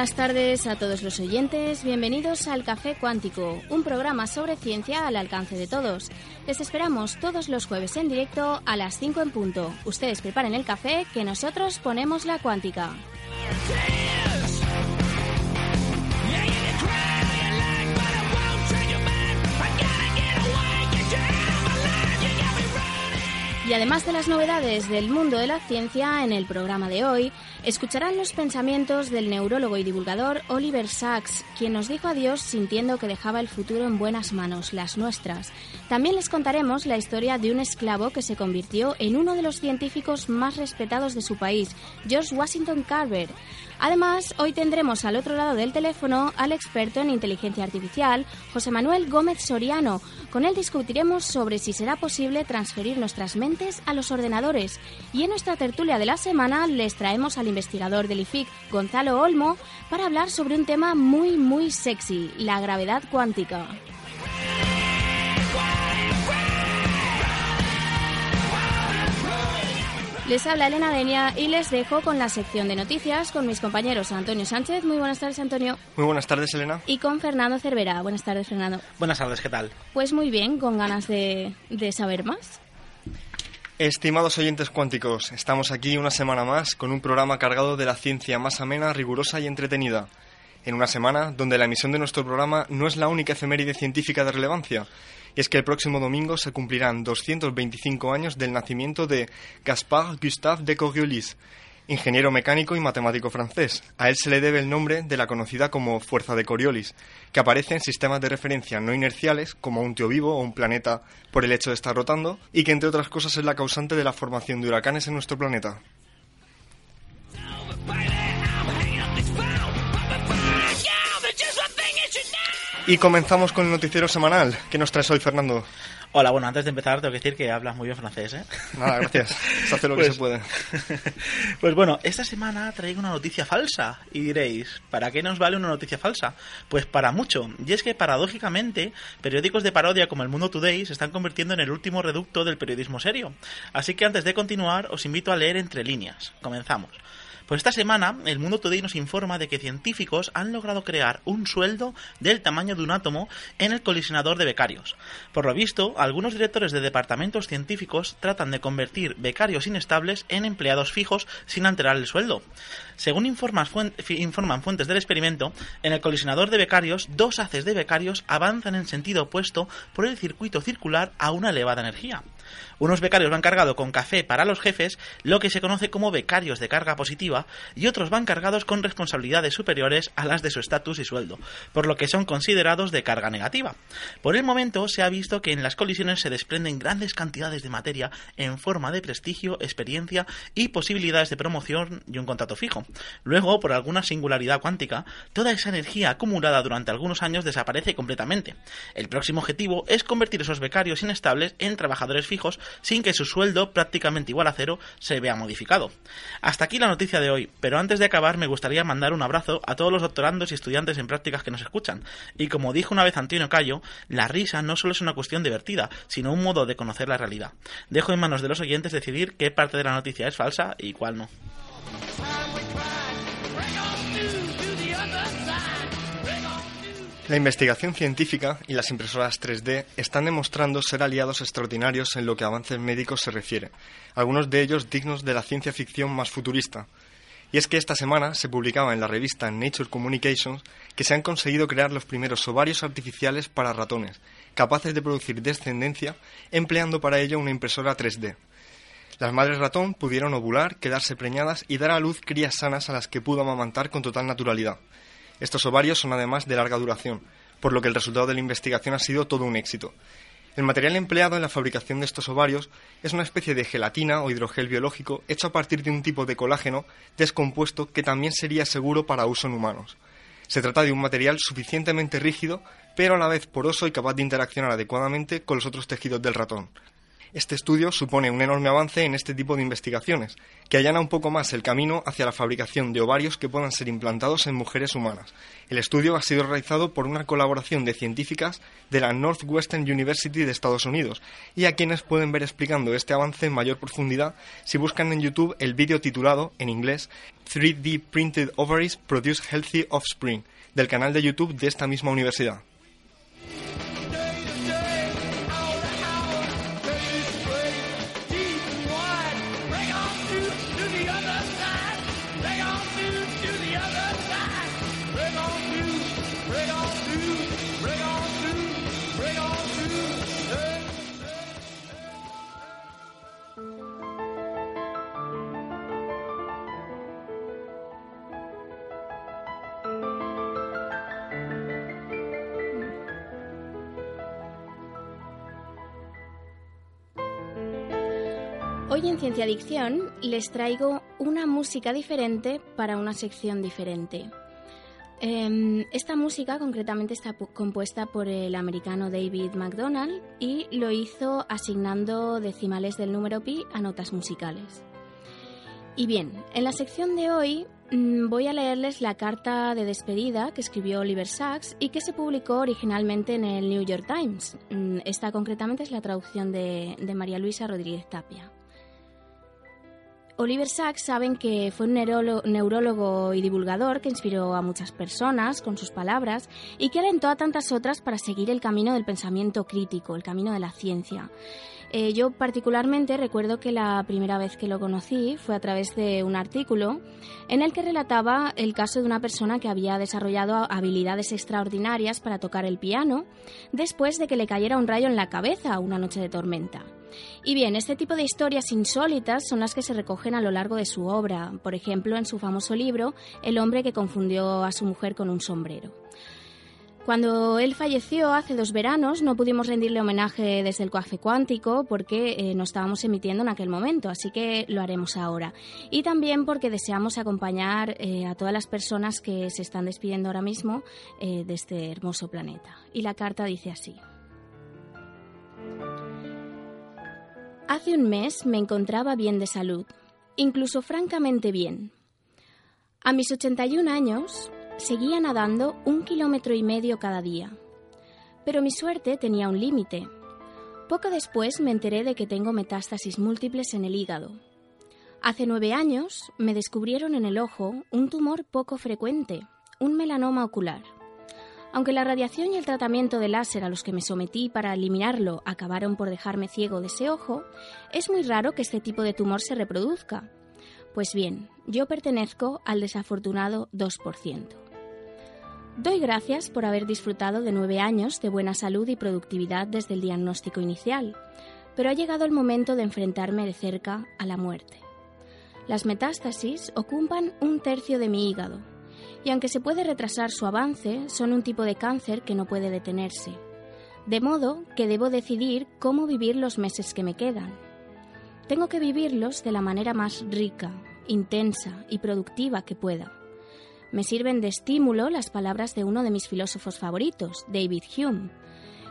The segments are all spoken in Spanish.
Buenas tardes a todos los oyentes, bienvenidos al Café Cuántico, un programa sobre ciencia al alcance de todos. Les esperamos todos los jueves en directo a las 5 en punto. Ustedes preparen el café que nosotros ponemos la cuántica. Y además de las novedades del mundo de la ciencia, en el programa de hoy escucharán los pensamientos del neurólogo y divulgador Oliver Sacks, quien nos dijo adiós sintiendo que dejaba el futuro en buenas manos, las nuestras. También les contaremos la historia de un esclavo que se convirtió en uno de los científicos más respetados de su país, George Washington Carver. Además, hoy tendremos al otro lado del teléfono al experto en inteligencia artificial, José Manuel Gómez Soriano. Con él discutiremos sobre si será posible transferir nuestras mentes a los ordenadores. Y en nuestra tertulia de la semana les traemos al investigador del IFIC, Gonzalo Olmo, para hablar sobre un tema muy, muy sexy, la gravedad cuántica. Les habla Elena Denia y les dejo con la sección de noticias con mis compañeros Antonio Sánchez. Muy buenas tardes, Antonio. Muy buenas tardes, Elena. Y con Fernando Cervera. Buenas tardes, Fernando. Buenas tardes, ¿qué tal? Pues muy bien, con ganas de, de saber más. Estimados oyentes cuánticos, estamos aquí una semana más con un programa cargado de la ciencia más amena, rigurosa y entretenida. En una semana donde la emisión de nuestro programa no es la única efeméride científica de relevancia, y es que el próximo domingo se cumplirán 225 años del nacimiento de Gaspard Gustave de Coriolis, ingeniero mecánico y matemático francés. A él se le debe el nombre de la conocida como fuerza de Coriolis, que aparece en sistemas de referencia no inerciales como un tío vivo o un planeta por el hecho de estar rotando, y que entre otras cosas es la causante de la formación de huracanes en nuestro planeta. Y comenzamos con el noticiero semanal. ¿Qué nos traes hoy, Fernando? Hola, bueno, antes de empezar tengo que decir que hablas muy bien francés, ¿eh? Nada, gracias. Se hace lo que Pues- se puede. Pues bueno, esta semana traigo una noticia falsa y diréis, ¿para qué nos vale una noticia falsa? Pues para mucho. Y es que paradójicamente, periódicos de parodia como El Mundo Today se están convirtiendo en el último reducto del periodismo serio. Así que antes de continuar, os invito a leer entre líneas. Comenzamos. Pues esta semana, el Mundo Today nos informa de que científicos han logrado crear un sueldo del tamaño de un átomo en el colisionador de becarios. Por lo visto, algunos directores de departamentos científicos tratan de convertir becarios inestables en empleados fijos sin alterar el sueldo. Según informan, fuentes del experimento, en el colisionador de becarios, dos haces de becarios avanzan en sentido opuesto por el circuito circular a una elevada energía. Unos becarios van cargados con café para los jefes, lo que se conoce como becarios de carga positiva, y otros van cargados con responsabilidades superiores a las de su estatus y sueldo, por lo que son considerados de carga negativa. Por el momento se ha visto que en las colisiones se desprenden grandes cantidades de materia en forma de prestigio, experiencia y posibilidades de promoción y un contrato fijo. Luego, por alguna singularidad cuántica, toda esa energía acumulada durante algunos años desaparece completamente. El próximo objetivo es convertir esos becarios inestables en trabajadores fijos sin que su sueldo, prácticamente igual a cero, se vea modificado. Hasta aquí la noticia de hoy, pero antes de acabar me gustaría mandar un abrazo a todos los doctorandos y estudiantes en prácticas que nos escuchan. Y como dijo una vez Antonio Cayo, la risa no solo es una cuestión divertida, sino un modo de conocer la realidad. Dejo en manos de los oyentes decidir qué parte de la noticia es falsa y cuál no. La investigación científica y las impresoras 3D están demostrando ser aliados extraordinarios en lo que a avances médicos se refiere, algunos de ellos dignos de la ciencia ficción más futurista. Y es que esta semana se publicaba en la revista Nature Communications que se han conseguido crear los primeros ovarios artificiales para ratones, capaces de producir descendencia empleando para ello una impresora 3D. Las madres ratón pudieron ovular, quedarse preñadas y dar a luz crías sanas a las que pudo amamantar con total naturalidad. Estos ovarios son además de larga duración, por lo que el resultado de la investigación ha sido todo un éxito. El material empleado en la fabricación de estos ovarios es una especie de gelatina o hidrogel biológico hecho a partir de un tipo de colágeno descompuesto que también sería seguro para uso en humanos. Se trata de un material suficientemente rígido, pero a la vez poroso y capaz de interaccionar adecuadamente con los otros tejidos del ratón, este estudio supone un enorme avance en este tipo de investigaciones, que allana un poco más el camino hacia la fabricación de ovarios que puedan ser implantados en mujeres humanas. El estudio ha sido realizado por una colaboración de científicas de la Northwestern University de Estados Unidos, y a quienes pueden ver explicando este avance en mayor profundidad si buscan en YouTube el vídeo titulado, en inglés, 3D Printed Ovaries Produce Healthy Offspring, del canal de YouTube de esta misma universidad. Hoy en Ciencia Adicción les traigo una música diferente para una sección diferente. Em, esta música concretamente está compuesta por el americano David McDonald y lo hizo asignando decimales del número pi a notas musicales. Y bien, en la sección de hoy mm, voy a leerles la carta de despedida que escribió Oliver Sacks y que se publicó originalmente en el New York Times. Mm, esta concretamente es la traducción de María Luisa Rodríguez Tapia. Oliver Sacks saben que fue un neurólogo y divulgador que inspiró a muchas personas con sus palabras y que alentó a tantas otras para seguir el camino del pensamiento crítico, el camino de la ciencia. Eh, yo particularmente recuerdo que la primera vez que lo conocí fue a través de un artículo en el que relataba el caso de una persona que había desarrollado habilidades extraordinarias para tocar el piano después de que le cayera un rayo en la cabeza una noche de tormenta. Y bien, este tipo de historias insólitas son las que se recogen a lo largo de su obra, por ejemplo, en su famoso libro El hombre que confundió a su mujer con un sombrero. Cuando él falleció hace dos veranos no pudimos rendirle homenaje desde el Coafe Cuántico porque eh, no estábamos emitiendo en aquel momento, así que lo haremos ahora. Y también porque deseamos acompañar eh, a todas las personas que se están despidiendo ahora mismo eh, de este hermoso planeta. Y la carta dice así. Hace un mes me encontraba bien de salud, incluso francamente bien. A mis 81 años seguía nadando un kilómetro y medio cada día. Pero mi suerte tenía un límite. Poco después me enteré de que tengo metástasis múltiples en el hígado. Hace nueve años me descubrieron en el ojo un tumor poco frecuente, un melanoma ocular. Aunque la radiación y el tratamiento de láser a los que me sometí para eliminarlo acabaron por dejarme ciego de ese ojo, es muy raro que este tipo de tumor se reproduzca. Pues bien, yo pertenezco al desafortunado 2%. Doy gracias por haber disfrutado de nueve años de buena salud y productividad desde el diagnóstico inicial, pero ha llegado el momento de enfrentarme de cerca a la muerte. Las metástasis ocupan un tercio de mi hígado, y aunque se puede retrasar su avance, son un tipo de cáncer que no puede detenerse. De modo que debo decidir cómo vivir los meses que me quedan. Tengo que vivirlos de la manera más rica, intensa y productiva que pueda. Me sirven de estímulo las palabras de uno de mis filósofos favoritos, David Hume,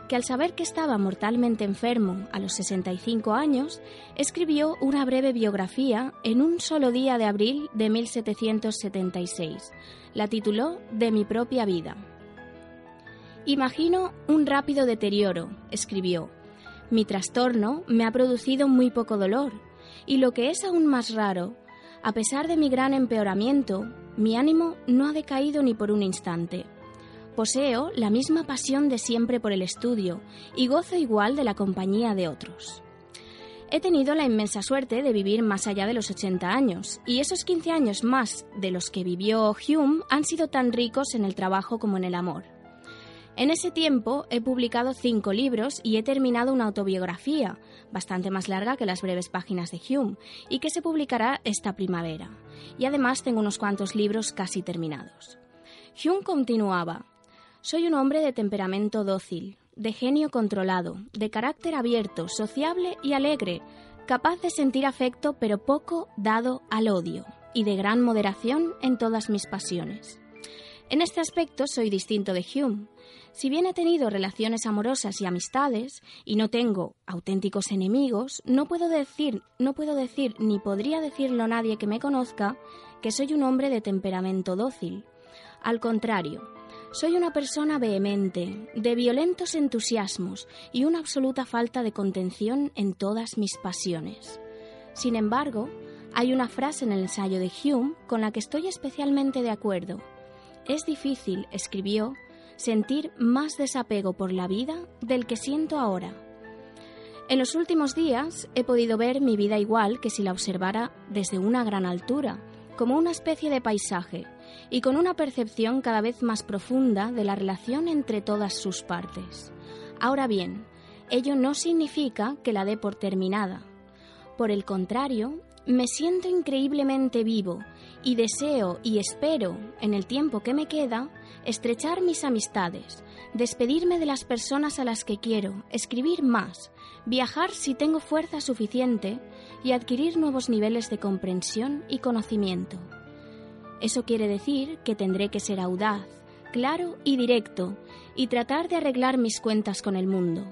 que al saber que estaba mortalmente enfermo a los 65 años, escribió una breve biografía en un solo día de abril de 1776. La tituló De mi propia vida. Imagino un rápido deterioro, escribió. Mi trastorno me ha producido muy poco dolor, y lo que es aún más raro, a pesar de mi gran empeoramiento, mi ánimo no ha decaído ni por un instante. Poseo la misma pasión de siempre por el estudio y gozo igual de la compañía de otros. He tenido la inmensa suerte de vivir más allá de los 80 años, y esos 15 años más de los que vivió Hume han sido tan ricos en el trabajo como en el amor. En ese tiempo he publicado cinco libros y he terminado una autobiografía, bastante más larga que las breves páginas de Hume, y que se publicará esta primavera. Y además tengo unos cuantos libros casi terminados. Hume continuaba, Soy un hombre de temperamento dócil, de genio controlado, de carácter abierto, sociable y alegre, capaz de sentir afecto pero poco dado al odio, y de gran moderación en todas mis pasiones. En este aspecto soy distinto de Hume. Si bien he tenido relaciones amorosas y amistades, y no tengo auténticos enemigos, no puedo decir, no puedo decir, ni podría decirlo nadie que me conozca, que soy un hombre de temperamento dócil. Al contrario, soy una persona vehemente, de violentos entusiasmos y una absoluta falta de contención en todas mis pasiones. Sin embargo, hay una frase en el ensayo de Hume con la que estoy especialmente de acuerdo. Es difícil, escribió, sentir más desapego por la vida del que siento ahora. En los últimos días he podido ver mi vida igual que si la observara desde una gran altura, como una especie de paisaje, y con una percepción cada vez más profunda de la relación entre todas sus partes. Ahora bien, ello no significa que la dé por terminada. Por el contrario, me siento increíblemente vivo y deseo y espero, en el tiempo que me queda, estrechar mis amistades, despedirme de las personas a las que quiero, escribir más, viajar si tengo fuerza suficiente y adquirir nuevos niveles de comprensión y conocimiento. Eso quiere decir que tendré que ser audaz, claro y directo, y tratar de arreglar mis cuentas con el mundo.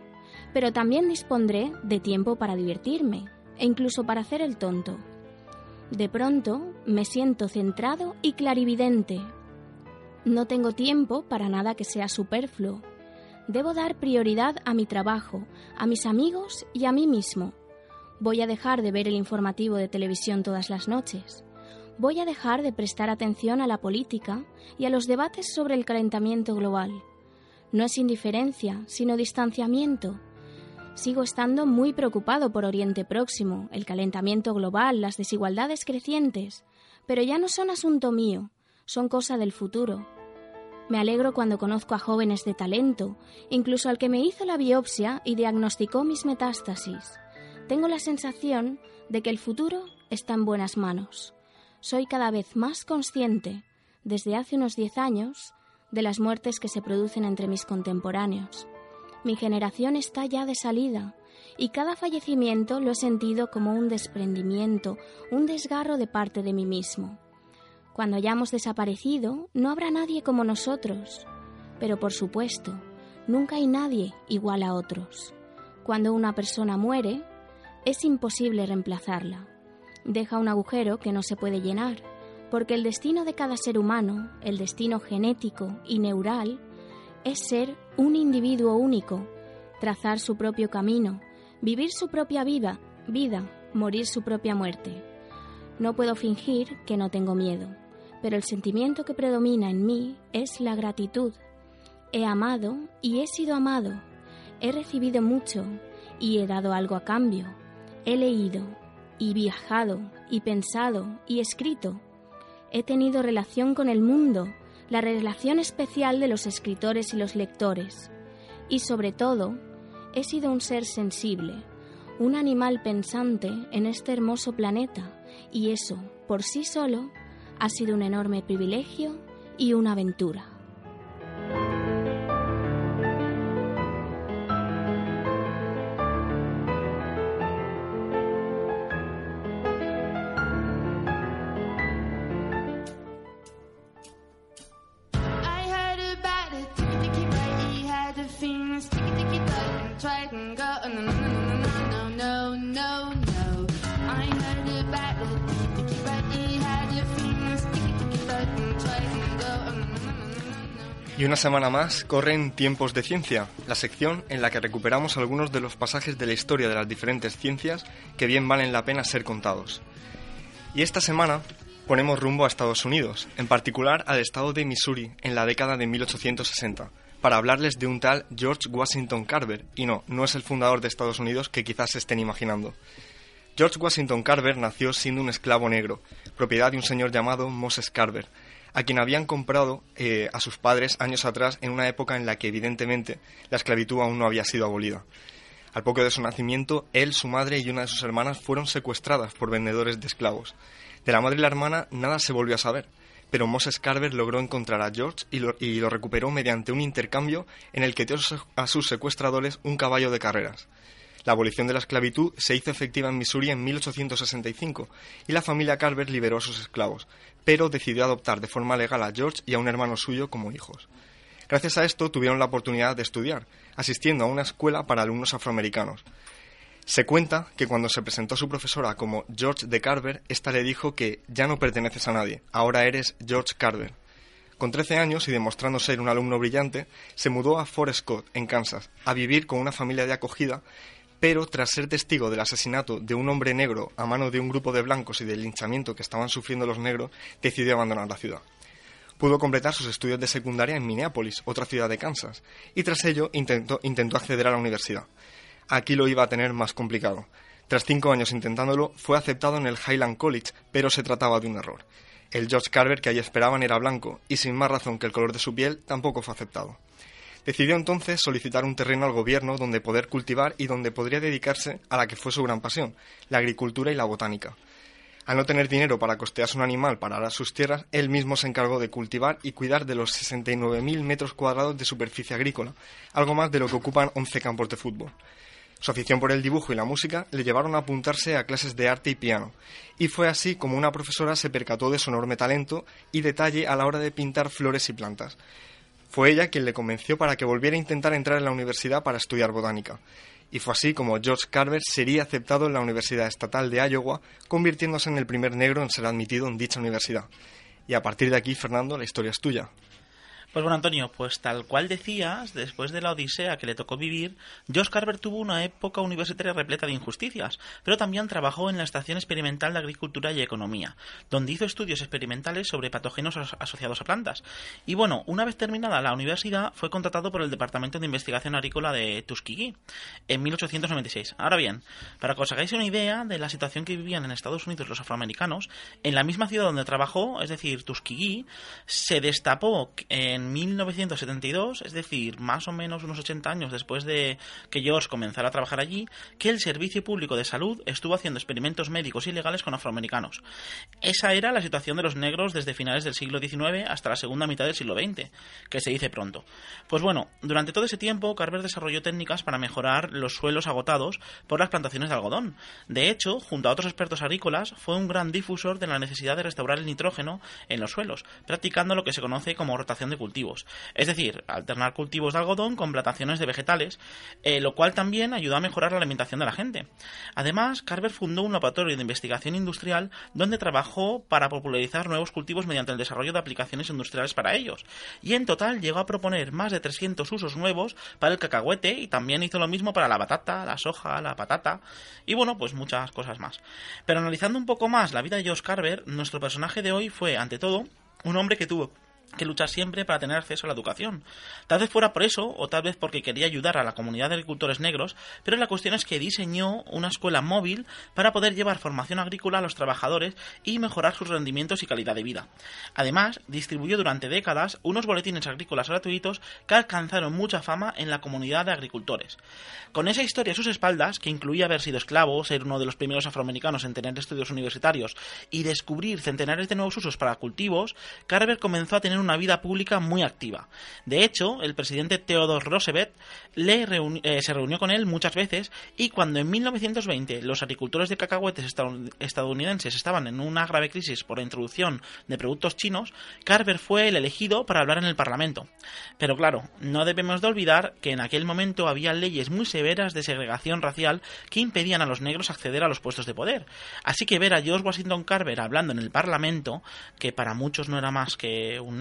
Pero también dispondré de tiempo para divertirme, e incluso para hacer el tonto. De pronto me siento centrado y clarividente. No tengo tiempo para nada que sea superfluo. Debo dar prioridad a mi trabajo, a mis amigos y a mí mismo. Voy a dejar de ver el informativo de televisión todas las noches voy a dejar de prestar atención a la política y a los debates sobre el calentamiento global. No es indiferencia, sino distanciamiento. Sigo estando muy preocupado por Oriente Próximo, el calentamiento global, las desigualdades crecientes, pero ya no son asunto mío, son cosa del futuro. Me alegro cuando conozco a jóvenes de talento, incluso al que me hizo la biopsia y diagnosticó mis metástasis. Tengo la sensación de que el futuro está en buenas manos soy cada vez más consciente, desde hace unos diez años, de las muertes que se producen entre mis contemporáneos. Mi generación está ya de salida y cada fallecimiento lo he sentido como un desprendimiento, un desgarro de parte de mí mismo. Cuando hayamos desaparecido, no habrá nadie como nosotros. Pero por supuesto, nunca hay nadie igual a otros. Cuando una persona muere, es imposible reemplazarla deja un agujero que no se puede llenar, porque el destino de cada ser humano, el destino genético y neural, es ser un individuo único, trazar su propio camino, vivir su propia vida, vida, morir su propia muerte. No puedo fingir que no tengo miedo, pero el sentimiento que predomina en mí es la gratitud. He amado y he sido amado. He recibido mucho y he dado algo a cambio. He leído, y viajado y pensado y escrito. He tenido relación con el mundo, la relación especial de los escritores y los lectores. Y sobre todo, he sido un ser sensible, un animal pensante en este hermoso planeta, y eso, por sí solo, ha sido un enorme privilegio y una aventura. Y una semana más corren Tiempos de Ciencia, la sección en la que recuperamos algunos de los pasajes de la historia de las diferentes ciencias que bien valen la pena ser contados. Y esta semana ponemos rumbo a Estados Unidos, en particular al estado de Missouri en la década de 1860, para hablarles de un tal George Washington Carver, y no, no es el fundador de Estados Unidos que quizás se estén imaginando. George Washington Carver nació siendo un esclavo negro, propiedad de un señor llamado Moses Carver, a quien habían comprado eh, a sus padres años atrás en una época en la que evidentemente la esclavitud aún no había sido abolida. Al poco de su nacimiento, él, su madre y una de sus hermanas fueron secuestradas por vendedores de esclavos. De la madre y la hermana nada se volvió a saber, pero Moses Carver logró encontrar a George y lo, recuperó mediante un intercambio en el que dio a sus secuestradores un caballo de carreras. La abolición de la esclavitud se hizo efectiva en Missouri en 1865 y la familia Carver liberó a sus esclavos, pero decidió adoptar de forma legal a George y a un hermano suyo como hijos. Gracias a esto tuvieron la oportunidad de estudiar, asistiendo a una escuela para alumnos afroamericanos. Se cuenta que cuando se presentó su profesora como George de Carver, ésta le dijo que ya no perteneces a nadie, ahora eres George Carver. Con 13 años y demostrando ser un alumno brillante, se mudó a Fort Scott, en Kansas, a vivir con una familia de acogida, pero tras ser testigo del asesinato de un hombre negro a mano de un grupo de blancos y del linchamiento que estaban sufriendo los negros, decidió abandonar la ciudad. Pudo completar sus estudios de secundaria en Minneapolis, otra ciudad de Kansas, y tras ello intentó, intentó acceder a la universidad aquí lo iba a tener más complicado. Tras cinco años intentándolo, fue aceptado en el Highland College, pero se trataba de un error. El George Carver que allí esperaban era blanco, y sin más razón que el color de su piel, tampoco fue aceptado. Decidió entonces solicitar un terreno al gobierno donde poder cultivar y donde podría dedicarse a la que fue su gran pasión, la agricultura y la botánica. Al no tener dinero para costearse un animal para arar sus tierras, él mismo se encargó de cultivar y cuidar de los 69.000 metros cuadrados de superficie agrícola, algo más de lo que ocupan 11 campos de fútbol. Su afición por el dibujo y la música le llevaron a apuntarse a clases de arte y piano, y fue así como una profesora se percató de su enorme talento y detalle a la hora de pintar flores y plantas. Fue ella quien le convenció para que volviera a intentar entrar en la universidad para estudiar botánica. Y fue así como George Carver sería aceptado en la Universidad Estatal de Iowa, convirtiéndose en el primer negro en ser admitido en dicha universidad. Y a partir de aquí, Fernando, la historia es tuya. Pues bueno, Antonio, pues tal cual decías, después de la odisea que le tocó vivir, Josh Carver tuvo una época universitaria repleta de injusticias, pero también trabajó en la Estación Experimental de Agricultura y Economía, donde hizo estudios experimentales sobre patógenos asociados a plantas. Y bueno, una vez terminada la universidad, fue contratado por el Departamento de Investigación Agrícola de Tuskegee en 1896. Ahora bien, para que os hagáis una idea de la situación que vivían en Estados Unidos los afroamericanos, en la misma ciudad donde trabajó, es decir, Tuskegee, se destapó en en 1972, es decir, más o menos unos 80 años después de que George comenzara a trabajar allí, que el Servicio Público de Salud estuvo haciendo experimentos médicos ilegales con afroamericanos. Esa era la situación de los negros desde finales del siglo XIX hasta la segunda mitad del siglo XX, que se dice pronto. Pues bueno, durante todo ese tiempo Carver desarrolló técnicas para mejorar los suelos agotados por las plantaciones de algodón. De hecho, junto a otros expertos agrícolas, fue un gran difusor de la necesidad de restaurar el nitrógeno en los suelos, practicando lo que se conoce como rotación de cultivos es decir, alternar cultivos de algodón con plantaciones de vegetales, eh, lo cual también ayudó a mejorar la alimentación de la gente. Además, Carver fundó un laboratorio de investigación industrial donde trabajó para popularizar nuevos cultivos mediante el desarrollo de aplicaciones industriales para ellos. Y en total llegó a proponer más de 300 usos nuevos para el cacahuete y también hizo lo mismo para la batata, la soja, la patata y bueno, pues muchas cosas más. Pero analizando un poco más la vida de Josh Carver, nuestro personaje de hoy fue, ante todo, un hombre que tuvo que luchar siempre para tener acceso a la educación. Tal vez fuera por eso, o tal vez porque quería ayudar a la comunidad de agricultores negros, pero la cuestión es que diseñó una escuela móvil para poder llevar formación agrícola a los trabajadores y mejorar sus rendimientos y calidad de vida. Además, distribuyó durante décadas unos boletines agrícolas gratuitos que alcanzaron mucha fama en la comunidad de agricultores. Con esa historia a sus espaldas, que incluía haber sido esclavo, ser uno de los primeros afroamericanos en tener estudios universitarios y descubrir centenares de nuevos usos para cultivos, Carver comenzó a tener una vida pública muy activa. De hecho, el presidente Theodore Roosevelt eh, se reunió con él muchas veces y cuando en 1920 los agricultores de cacahuetes estadounidenses estaban en una grave crisis por la introducción de productos chinos, Carver fue el elegido para hablar en el Parlamento. Pero claro, no debemos de olvidar que en aquel momento había leyes muy severas de segregación racial que impedían a los negros acceder a los puestos de poder. Así que ver a George Washington Carver hablando en el Parlamento, que para muchos no era más que un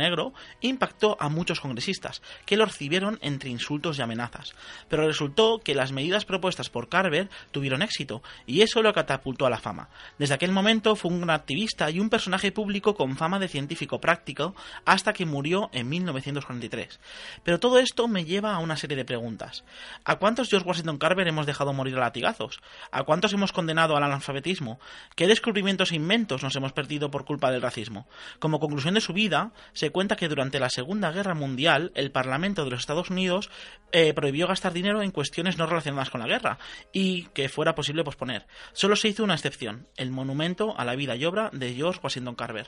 Impactó a muchos congresistas, que lo recibieron entre insultos y amenazas. Pero resultó que las medidas propuestas por Carver tuvieron éxito, y eso lo catapultó a la fama. Desde aquel momento fue un activista y un personaje público con fama de científico práctico hasta que murió en 1943. Pero todo esto me lleva a una serie de preguntas. ¿A cuántos George Washington Carver hemos dejado morir a latigazos? ¿A cuántos hemos condenado al analfabetismo? ¿Qué descubrimientos e inventos nos hemos perdido por culpa del racismo? Como conclusión de su vida, se cuenta que durante la Segunda Guerra Mundial el Parlamento de los Estados Unidos eh, prohibió gastar dinero en cuestiones no relacionadas con la guerra y que fuera posible posponer. Solo se hizo una excepción, el monumento a la vida y obra de George Washington Carver.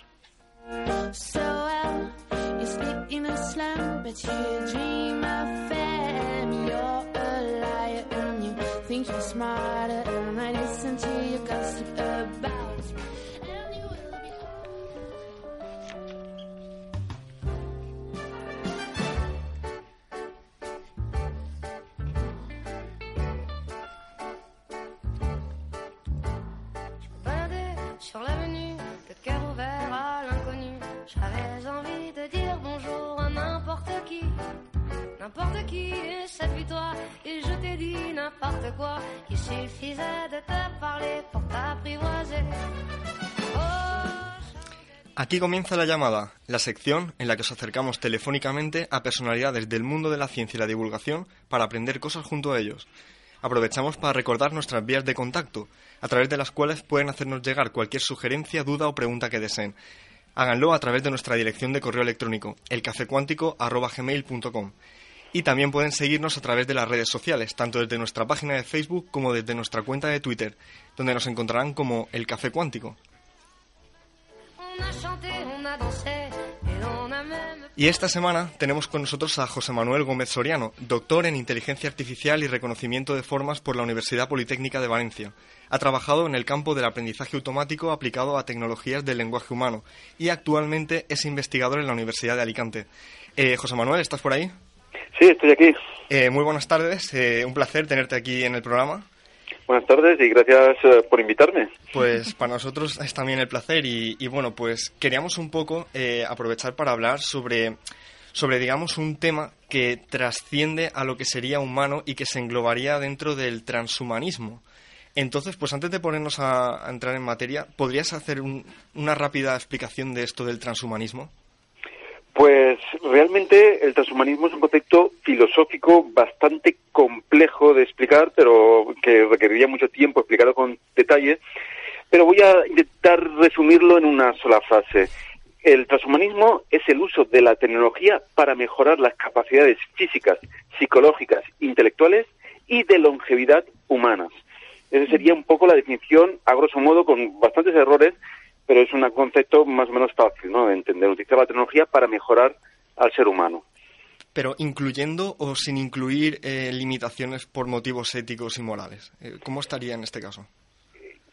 Sur l'avenue, de dire bonjour à n'importe qui, n'importe qui, n'importe. Il. Aquí comienza la llamada, la sección en la que os acercamos telefónicamente a personalidades del mundo de la ciencia y la divulgación para aprender cosas junto a ellos. Aprovechamos para recordar nuestras vías de contacto, a través de las cuales pueden hacernos llegar cualquier sugerencia, duda o pregunta que deseen. Háganlo a través de nuestra dirección de correo electrónico, elcafecuántico.com. Y también pueden seguirnos a través de las redes sociales, tanto desde nuestra página de Facebook como desde nuestra cuenta de Twitter, donde nos encontrarán como El Café Cuántico. Y esta semana tenemos con nosotros a José Manuel Gómez Soriano, doctor en Inteligencia Artificial y Reconocimiento de Formas por la Universidad Politécnica de Valencia. Ha trabajado en el campo del aprendizaje automático aplicado a tecnologías del lenguaje humano y actualmente es investigador en la Universidad de Alicante. Eh, José Manuel, ¿estás por ahí? Sí, estoy aquí. Eh, muy buenas tardes, eh, un placer tenerte aquí en el programa. Buenas tardes y gracias eh, por invitarme. Pues para nosotros es también el placer y, bueno, pues queríamos un poco eh, aprovechar para hablar sobre, sobre, digamos, un tema que trasciende a lo que sería humano y que se englobaría dentro del transhumanismo. Entonces, pues antes de ponernos a, entrar en materia, ¿podrías hacer una rápida explicación de esto del transhumanismo? Pues realmente el transhumanismo es un concepto filosófico bastante complejo de explicar, pero que requeriría mucho tiempo explicarlo con detalle. Pero voy a intentar resumirlo en una sola frase. El transhumanismo es el uso de la tecnología para mejorar las capacidades físicas, psicológicas, intelectuales y de longevidad humanas. Esa sería un poco la definición, a grosso modo, con bastantes errores, pero es un concepto más o menos fácil ¿no? de entender. Utilizar la tecnología para mejorar al ser humano. Pero incluyendo o sin incluir eh, limitaciones por motivos éticos y morales. Eh, ¿Cómo estaría en este caso?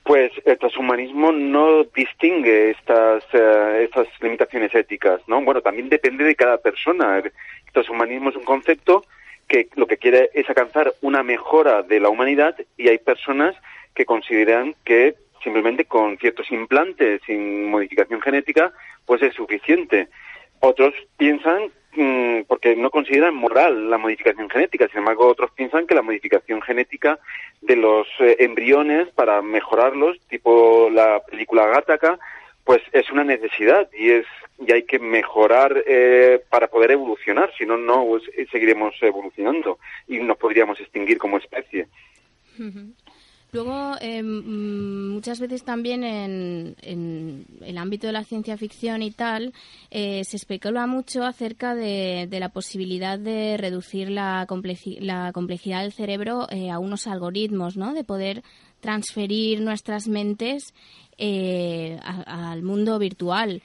Pues el transhumanismo no distingue estas, eh, estas limitaciones éticas, ¿no? Bueno, también depende de cada persona. El transhumanismo es un concepto que lo que quiere es alcanzar una mejora de la humanidad y hay personas que consideran que simplemente con ciertos implantes sin modificación genética, pues es suficiente. Otros piensan, mm, porque no consideran moral la modificación genética, sin embargo otros piensan que la modificación genética de los eh, embriones para mejorarlos, tipo la película Gattaca, pues es una necesidad y es y hay que mejorar eh, para poder evolucionar, si no, no pues, seguiremos evolucionando y nos podríamos extinguir como especie. Luego, eh, muchas veces también en, el ámbito de la ciencia ficción y tal, eh, se especula mucho acerca de, la posibilidad de reducir la, la complejidad del cerebro eh, a unos algoritmos, ¿no? De poder transferir nuestras mentes al mundo virtual.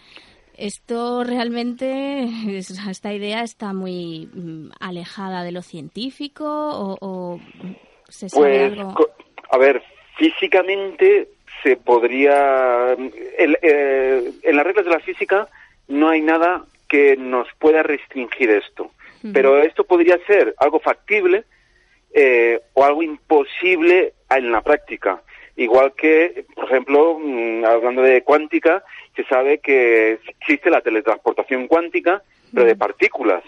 Esto realmente, esta idea está muy mm, alejada de lo científico o, se sabe pues, algo. A ver, físicamente se podría... Eh, en las reglas de la física no hay nada que nos pueda restringir esto. Pero esto podría ser algo factible eh, o algo imposible en la práctica. Igual que, por ejemplo, mm, hablando de cuántica, se sabe que existe la teletransportación cuántica, pero de partículas,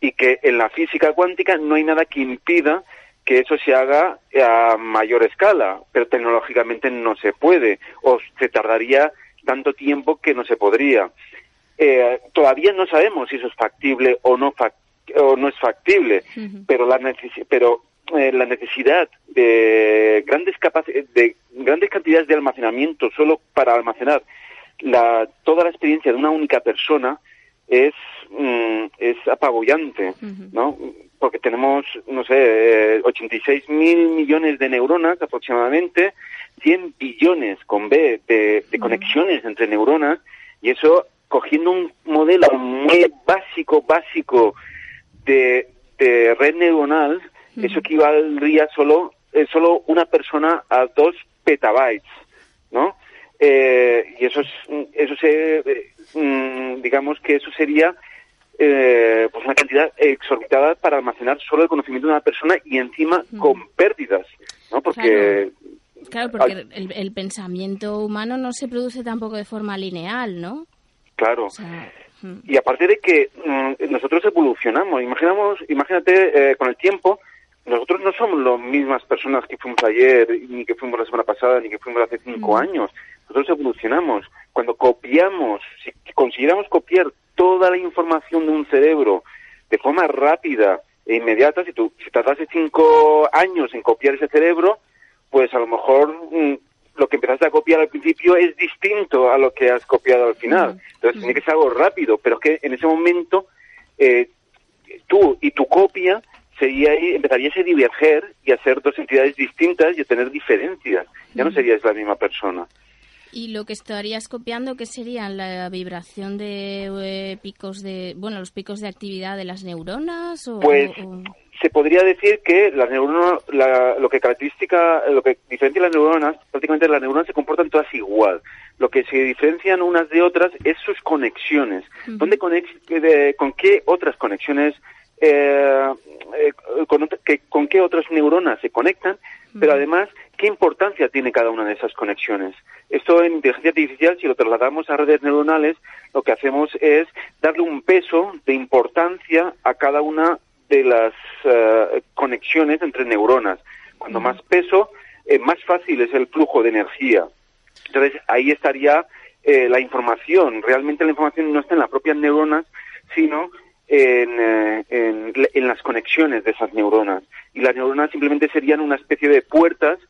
y que en la física cuántica no hay nada que impida que eso se haga a mayor escala, pero tecnológicamente no se puede, o se tardaría tanto tiempo que no se podría. Eh, todavía no sabemos si eso es factible o no, o no es factible, pero la pero eh, la necesidad de grandes de grandes cantidades de almacenamiento solo para almacenar la, toda la experiencia de una única persona es mm, es apabullante, ¿no? Porque tenemos, no sé, 86 eh, mil millones de neuronas aproximadamente, 100 billones con B de, conexiones entre neuronas, y eso cogiendo un modelo muy básico, básico de, de red neuronal, eso equivaldría solo, eh, solo una persona a dos petabytes, ¿no? Eh, y eso es, eso se, eh, mm, digamos que eso sería eh, pues una cantidad exorbitada para almacenar solo el conocimiento de una persona y encima con pérdidas, ¿no? Porque claro, porque el, pensamiento humano no se produce tampoco de forma lineal, ¿no? Claro. y aparte de que mm, nosotros evolucionamos, imaginamos, imagínate con el tiempo nosotros no somos las mismas personas que fuimos ayer, ni que fuimos la semana pasada, ni que fuimos hace cinco mm. años. Nosotros evolucionamos. Cuando copiamos, si consiguiéramos copiar toda la información de un cerebro de forma rápida e inmediata, si tú si tardaste cinco años en copiar ese cerebro, pues a lo mejor mm, lo que empezaste a copiar al principio es distinto a lo que has copiado al final. Entonces tiene que ser algo rápido, pero es que en ese momento eh, tú y tu copia sería empezarías a diverger y a ser dos entidades distintas y a tener diferencias. Ya no serías la misma persona. ¿Y lo que estarías copiando qué serían la vibración de eh, picos de, bueno, los picos de actividad de las neuronas? O, pues se podría decir que las neuronas, lo que característica, lo que diferencia las neuronas, prácticamente las neuronas se comportan todas igual. Lo que se diferencian unas de otras es sus conexiones. ¿Dónde ¿Con qué otras conexiones eh, eh, con, que, con qué otras neuronas se conectan, pero además qué importancia tiene cada una de esas conexiones. Esto en inteligencia artificial, si lo trasladamos a redes neuronales, lo que hacemos es darle un peso de importancia a cada una de las eh, conexiones entre neuronas. Cuando más peso, eh, más fácil es el flujo de energía. Entonces, ahí estaría la información. Realmente la información no está en las propias neuronas, sino eh, en, en, las conexiones de esas neuronas. Y las neuronas simplemente serían una especie de puertas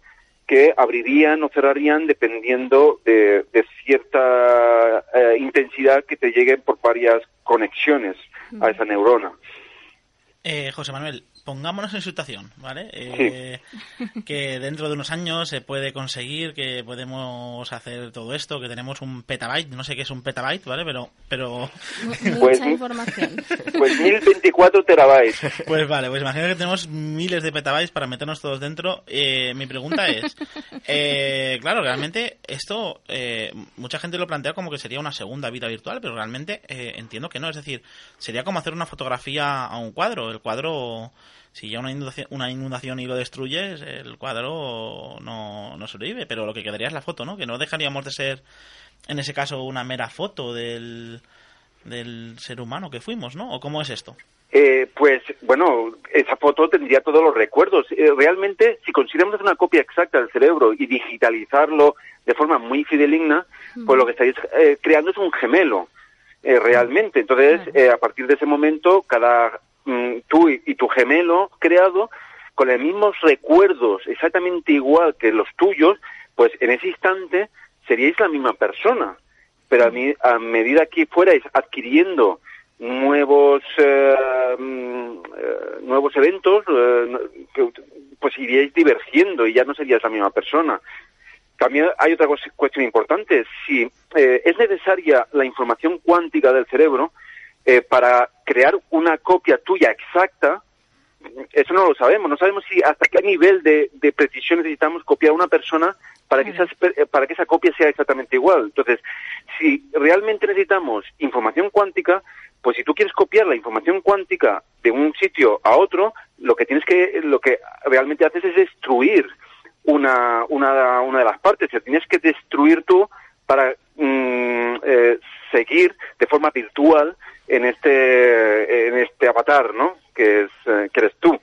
que abrirían o cerrarían dependiendo de, cierta eh, intensidad que te lleguen por varias conexiones a esa neurona. Eh, José Manuel, pongámonos en situación, ¿vale? Eh, que dentro de unos años se puede conseguir que podemos hacer todo esto, que tenemos un petabyte, no sé qué es un petabyte, ¿vale? Pero, pero... Mucha pues, información. Pues 1024 terabytes. Pues vale, pues imagino que tenemos miles de petabytes para meternos todos dentro. Eh, mi pregunta es, eh, claro, realmente esto, mucha gente lo plantea como que sería una segunda vida virtual, pero realmente entiendo que no, es decir, sería como hacer una fotografía a un cuadro, el cuadro si ya una inundación, una inundación y lo destruyes, el cuadro no, no sobrevive, pero lo que quedaría es la foto, ¿no? Que no dejaríamos de ser, en ese caso, una mera foto del, del ser humano que fuimos, ¿no? ¿O cómo es esto? Eh, pues bueno, esa foto tendría todos los recuerdos. Eh, realmente, si consideramos hacer una copia exacta del cerebro y digitalizarlo de forma muy fideligna, pues lo que estáis eh, creando es un gemelo, realmente. Entonces, a partir de ese momento, cada Mm, tú y, tu gemelo creado con los mismos recuerdos, exactamente igual que los tuyos, pues en ese instante seríais la misma persona. Pero a, a medida que fuerais adquiriendo nuevos eh, mm, eh, nuevos eventos, eh, pues iríais divergiendo y ya no serías la misma persona. También hay otra cuestión importante. Si es necesaria la información cuántica del cerebro, eh, para crear una copia tuya exacta, eso no lo sabemos. No sabemos si hasta qué nivel de, precisión necesitamos copiar a una persona para que, esa, eh, para que esa copia sea exactamente igual. Entonces, si realmente necesitamos información cuántica, pues si tú quieres copiar la información cuántica de un sitio a otro, lo que tienes que, lo que realmente haces es destruir una, una, una de las partes, te tienes que destruir tú para mm, eh, seguir de forma virtual en este, en este avatar, ¿no? Que, es, eh, que eres tú.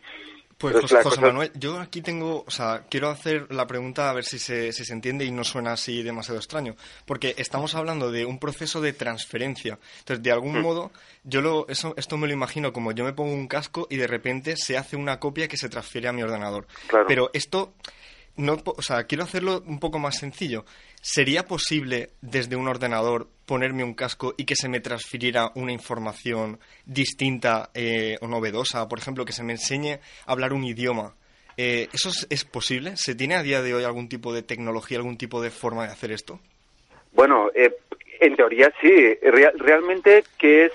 Pues José, José Manuel, yo aquí tengo, o sea, quiero hacer la pregunta a ver si se, si se entiende y no suena así demasiado extraño, porque estamos hablando de un proceso de transferencia. Entonces, de algún Mm. modo, yo lo, eso, esto me lo imagino como yo me pongo un casco y de repente se hace una copia que se transfiere a mi ordenador. Claro. Pero esto, no, o sea, quiero hacerlo un poco más sencillo. ¿Sería posible desde un ordenador ponerme un casco y que se me transfiriera una información distinta eh, o novedosa? Por ejemplo, que se me enseñe a hablar un idioma. Eh, ¿Eso es, posible? ¿Se tiene a día de hoy algún tipo de tecnología, algún tipo de forma de hacer esto? Bueno, eh, en teoría sí. Real- realmente que es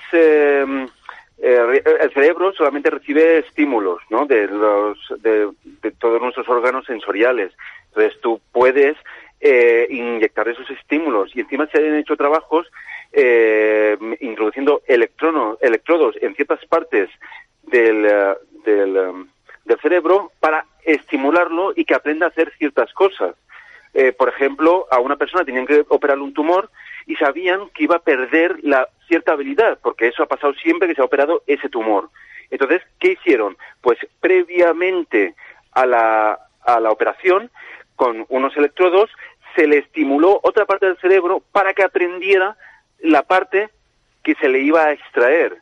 eh, eh, el cerebro solamente recibe estímulos, ¿no? De los de, todos nuestros órganos sensoriales. Entonces tú puedes eh, inyectar esos estímulos y encima se han hecho trabajos eh, introduciendo electrono- electrodos en ciertas partes del, eh, del, eh, del cerebro para estimularlo y que aprenda a hacer ciertas cosas. Por ejemplo, a una persona tenían que operarle un tumor y sabían que iba a perder la cierta habilidad, porque eso ha pasado siempre que se ha operado ese tumor. Entonces, ¿qué hicieron? Pues previamente a la, a la operación, con unos electrodos, se le estimuló otra parte del cerebro para que aprendiera la parte que se le iba a extraer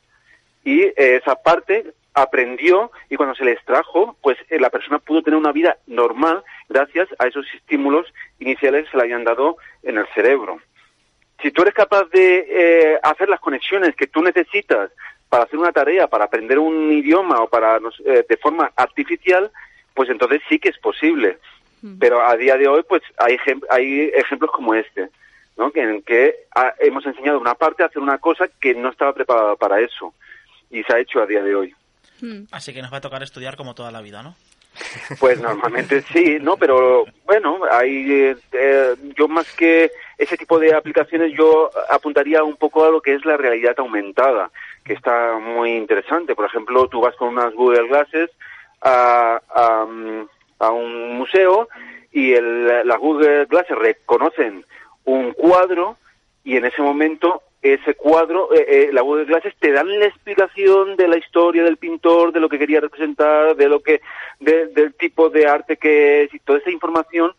y eh, esa parte aprendió y cuando se le extrajo, pues eh, la persona pudo tener una vida normal gracias a esos estímulos iniciales que se le habían dado en el cerebro. Si tú eres capaz de eh, hacer las conexiones que tú necesitas para hacer una tarea, para aprender un idioma o para eh, de forma artificial, pues entonces sí que es posible. Pero a día de hoy, pues hay, ejem- hay ejemplos como este, ¿no? Que en que ah, hemos enseñado a una parte a hacer una cosa que no estaba preparada para eso y se ha hecho a día de hoy. Así que nos va a tocar estudiar como toda la vida, ¿no? Pues normalmente sí, ¿no? Pero bueno, hay, eh, eh, yo más que ese tipo de aplicaciones, yo apuntaría un poco a lo que es la realidad aumentada, que está muy interesante. Por ejemplo, tú vas con unas Google Glasses a, a, a un museo y el, las Google Glasses reconocen un cuadro y en ese momento ese cuadro, eh, eh, la Google Glasses te dan la explicación de la historia del pintor, de lo que quería representar, de lo que, de- del tipo de arte que es y toda esa información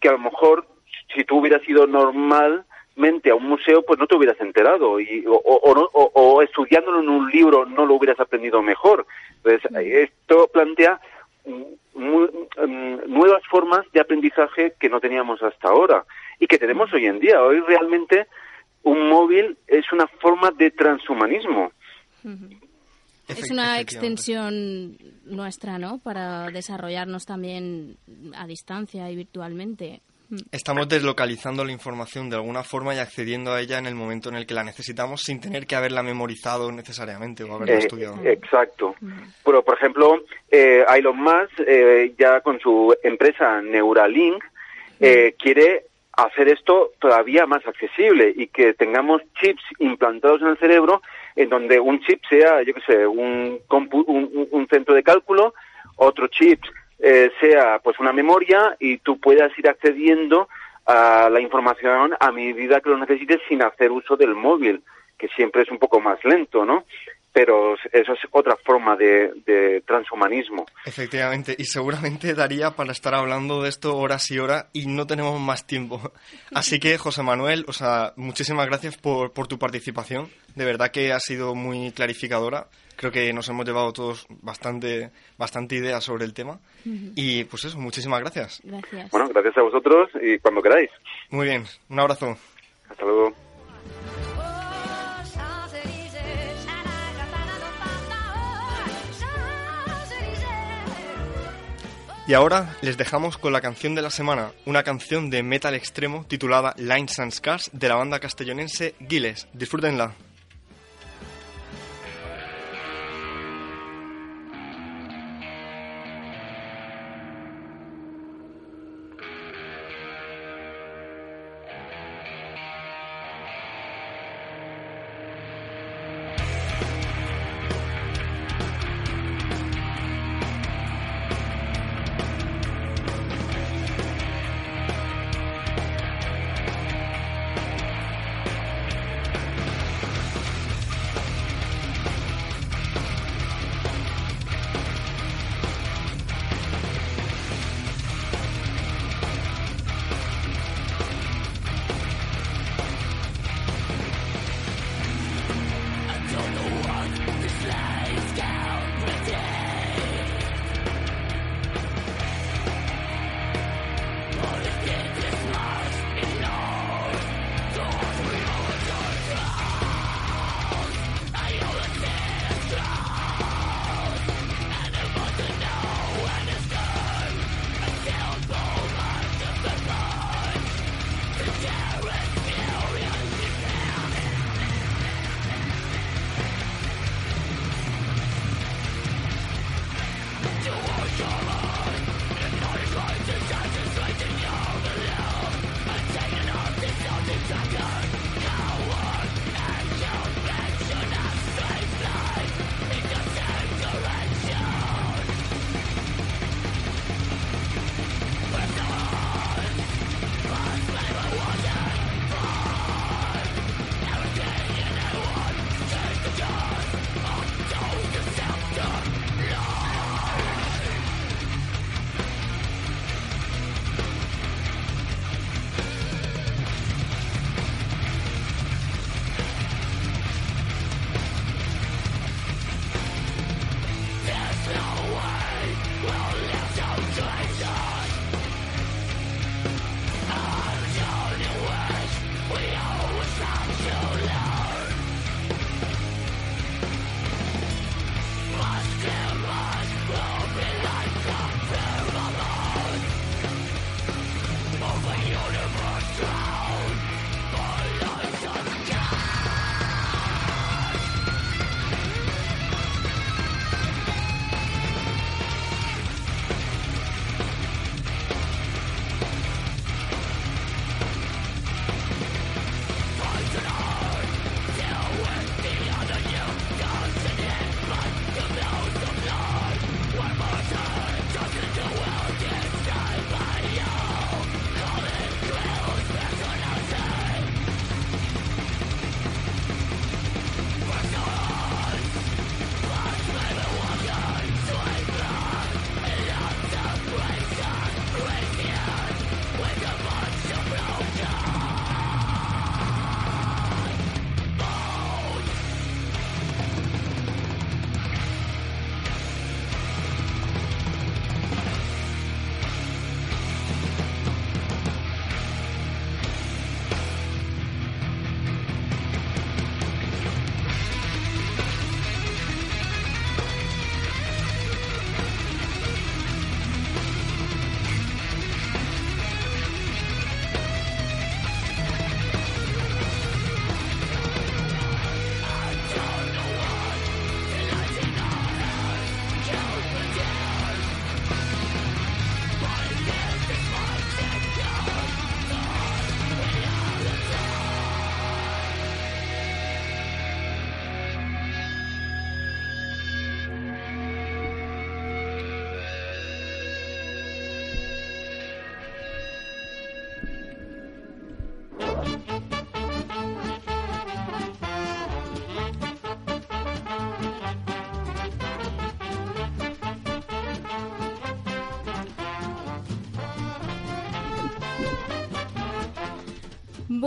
que a lo mejor si tú hubieras ido normalmente a un museo pues no te hubieras enterado y, o, no- o- o estudiándolo en un libro no lo hubieras aprendido mejor. Entonces esto plantea mm, mm, nuevas formas de aprendizaje que no teníamos hasta ahora y que tenemos hoy en día. Hoy realmente un móvil es una forma de transhumanismo. Es una extensión nuestra, ¿no? Para desarrollarnos también a distancia y virtualmente. Estamos deslocalizando la información de alguna forma y accediendo a ella en el momento en el que la necesitamos sin tener que haberla memorizado necesariamente o haberla Eh, estudiado. Exacto. Pero, por ejemplo, eh, Elon Musk, eh, ya con su empresa Neuralink, eh, quiere hacer esto todavía más accesible y que tengamos chips implantados en el cerebro en donde un chip sea, yo qué sé, un, compu- un, centro de cálculo, otro chip eh, sea pues una memoria y tú puedas ir accediendo a la información a medida que lo necesites sin hacer uso del móvil, que siempre es un poco más lento, ¿no? Pero eso es otra forma de, de transhumanismo. Efectivamente, y seguramente daría para estar hablando de esto horas y horas y no tenemos más tiempo. Así que, José Manuel, o sea, muchísimas gracias por, por tu participación. De verdad que ha sido muy clarificadora. Creo que nos hemos llevado todos bastante, bastante ideas sobre el tema. Y pues eso, muchísimas gracias. Gracias. Bueno, gracias a vosotros y cuando queráis. Muy bien, un abrazo. Hasta luego. Y ahora les dejamos con la canción de la semana, una canción de metal extremo titulada Lines and Scars de la banda castellonense Giles. Disfrútenla. Dollar.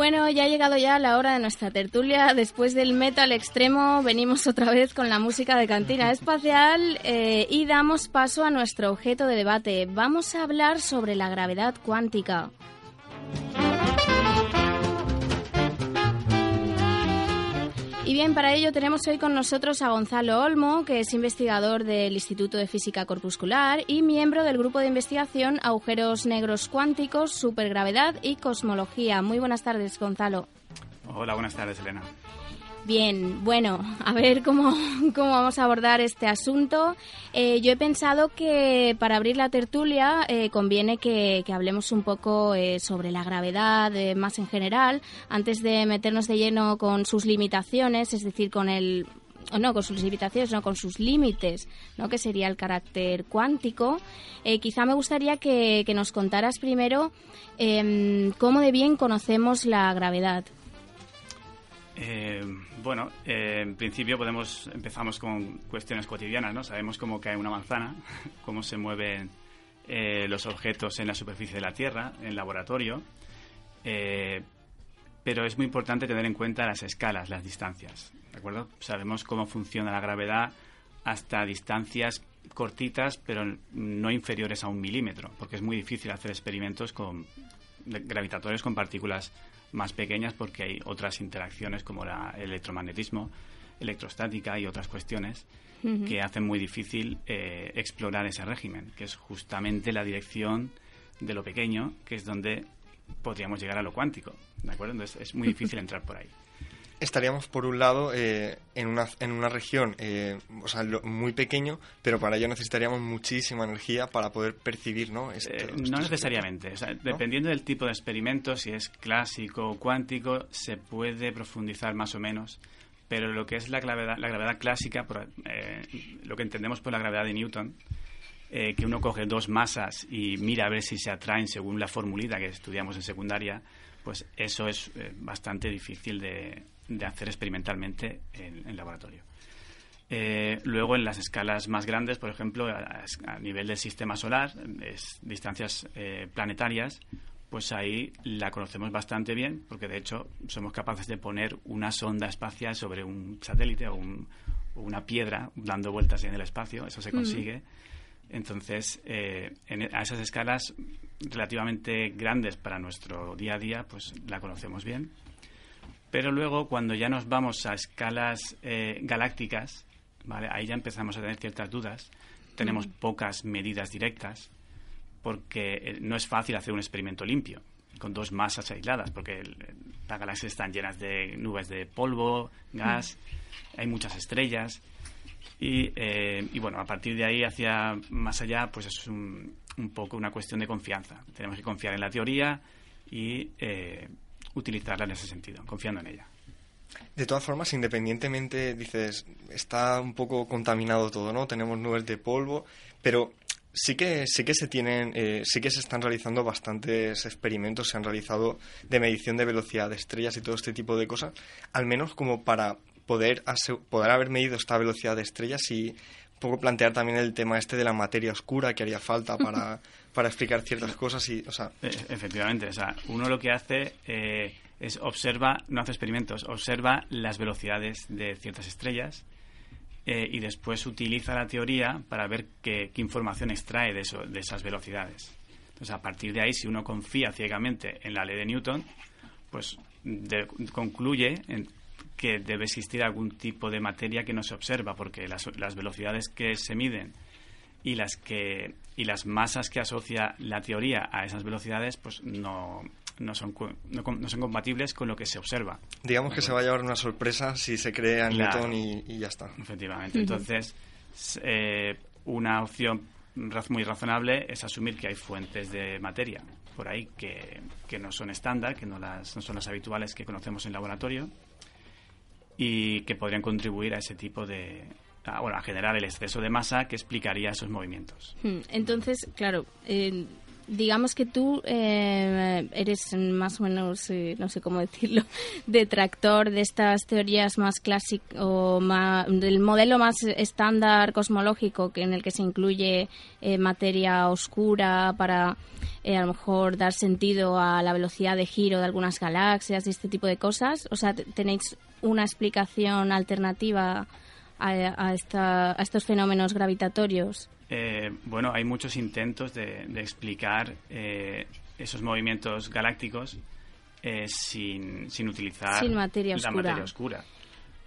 Bueno, ya ha llegado ya la hora de nuestra tertulia. Después del metal extremo, venimos otra vez con la música de cantina espacial eh, y damos paso a nuestro objeto de debate. Vamos a hablar sobre la gravedad cuántica. Bien, para ello tenemos hoy con nosotros a Gonzalo Olmo, que es investigador del Instituto de Física Corpuscular y miembro del grupo de investigación Agujeros Negros Cuánticos, Supergravedad y Cosmología. Muy buenas tardes, Gonzalo. Hola, buenas tardes, Elena. Bien, bueno, a ver cómo, cómo vamos a abordar este asunto. Eh, yo he pensado que para abrir la tertulia eh, conviene que, hablemos un poco eh, sobre la gravedad más en general, antes de meternos de lleno con sus limitaciones, es decir, con el no con sus limitaciones, no con sus límites, ¿no? que sería el carácter cuántico. quizá me gustaría que, que nos contaras primero em, cómo de bien conocemos la gravedad. Eh, bueno, eh, en principio podemos empezamos con cuestiones cotidianas, ¿no? Sabemos cómo cae una manzana, cómo se mueven eh, los objetos en la superficie de la Tierra, en laboratorio, pero es muy importante tener en cuenta las escalas, las distancias, ¿de acuerdo? Sabemos cómo funciona la gravedad hasta distancias cortitas, pero no inferiores a un milímetro, porque es muy difícil hacer experimentos con gravitatorios con partículas más pequeñas porque hay otras interacciones como la, el electromagnetismo, electrostática y otras cuestiones que hacen muy difícil eh, explorar ese régimen, que es justamente la dirección de lo pequeño, que es donde podríamos llegar a lo cuántico, ¿de acuerdo? Entonces es muy difícil entrar por ahí. Estaríamos por un lado eh, en, una, en una región eh, o sea, lo- muy pequeño, pero para ello necesitaríamos muchísima energía para poder percibir, ¿no? Este- Eh, estos no necesariamente. O sea, dependiendo del tipo de experimento, si es clásico o cuántico, se puede profundizar más o menos. Pero lo que es la gravedad, la gravedad clásica, por, eh, lo que entendemos por la gravedad de Newton, eh, que uno coge dos masas y mira a ver si se atraen según la formulita que estudiamos en secundaria, pues eso es eh, bastante difícil de, de hacer experimentalmente en, en laboratorio. Eh, luego, en las escalas más grandes, por ejemplo, a, a nivel del sistema solar, es, distancias eh, planetarias, pues ahí la conocemos bastante bien, porque de hecho somos capaces de poner una sonda espacial sobre un satélite o, un- o una piedra dando vueltas en el espacio, eso se Mm. consigue. Entonces, eh, en- a esas escalas relativamente grandes para nuestro día a día, pues la conocemos bien. Pero luego, cuando ya nos vamos a escalas eh, galácticas, ¿vale? ahí ya empezamos a tener ciertas dudas. Tenemos pocas medidas directas, porque eh, no es fácil hacer un experimento limpio, con dos masas aisladas, porque las galaxias están llenas de nubes de polvo, gas, hay muchas estrellas. Y, eh, y bueno, a partir de ahí hacia más allá, pues es un, un poco una cuestión de confianza. Tenemos que confiar en la teoría y eh, utilizarla en ese sentido, confiando en ella. De todas formas, independientemente, dices, está un poco contaminado todo, ¿no? Tenemos nubes de polvo, pero sí que sí que se tienen, eh, sí que se están realizando bastantes experimentos, se han realizado de medición de velocidad de estrellas y todo este tipo de cosas, al menos como para poder poder haber medido esta velocidad de estrellas y un poco plantear también el tema este de la materia oscura que haría falta para, para explicar ciertas cosas y, o sea, E- Efectivamente, o sea, uno lo que hace eh, es observa, no hace experimentos, observa las velocidades de ciertas estrellas eh, y después utiliza la teoría para ver qué, qué información extrae de, eso, de esas velocidades. Entonces, a partir de ahí, si uno confía ciegamente en la ley de Newton, pues de- concluye en que debe existir algún tipo de materia que no se observa, porque las, las velocidades que se miden y las que y las masas que asocia la teoría a esas velocidades pues no no son cu- no, no son compatibles con lo que se observa digamos que se va a llevar una sorpresa si se crea en Claro. Newton y, y ya está. efectivamente entonces eh, una opción raz- muy razonable es asumir que hay fuentes de materia por ahí que, que no son estándar que no las no son las habituales que conocemos en laboratorio y que podrían contribuir a ese tipo de a, bueno generar el exceso de masa que explicaría esos movimientos Hmm, Entonces, claro, digamos que tú eh, eres más o menos, eh, no sé cómo decirlo, detractor de estas teorías más clásicas del modelo más estándar cosmológico que en el que se incluye eh, materia oscura para eh, a lo mejor dar sentido a la velocidad de giro de algunas galaxias y este tipo de cosas. O sea, tenéis una explicación alternativa a, a esta- a estos fenómenos gravitatorios. Eh, bueno, hay muchos intentos de, de explicar eh, esos movimientos galácticos eh, sin, sin utilizar Sin materia la materia oscura.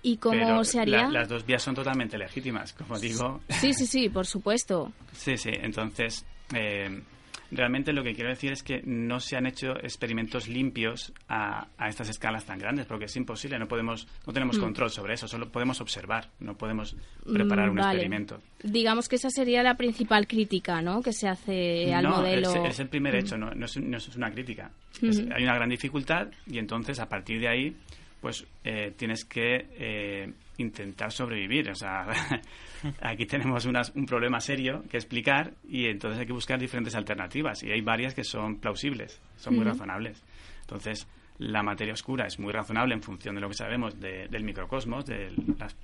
¿Y cómo Pero se haría? la- las dos vías son totalmente legítimas, como digo. Sí, sí, sí, por supuesto. Sí, sí. Entonces, eh, realmente lo que quiero decir es que no se han hecho experimentos limpios a, a estas escalas tan grandes, porque es imposible. No podemos, no tenemos Mm. control sobre eso. Solo podemos observar. No podemos preparar Mm, un experimento. Digamos que esa sería la principal crítica, ¿no? Que se hace al no, modelo. Es, es el primer Mm. hecho, no, no es, no es una crítica. Es- hay una gran dificultad y entonces a partir de ahí, pues eh, tienes que eh, intentar sobrevivir. O sea, aquí tenemos unas- un problema serio que explicar y entonces hay que buscar diferentes alternativas y hay varias que son plausibles, son muy razonables. Entonces, la materia oscura es muy razonable en función de lo que sabemos de- del microcosmos, de las,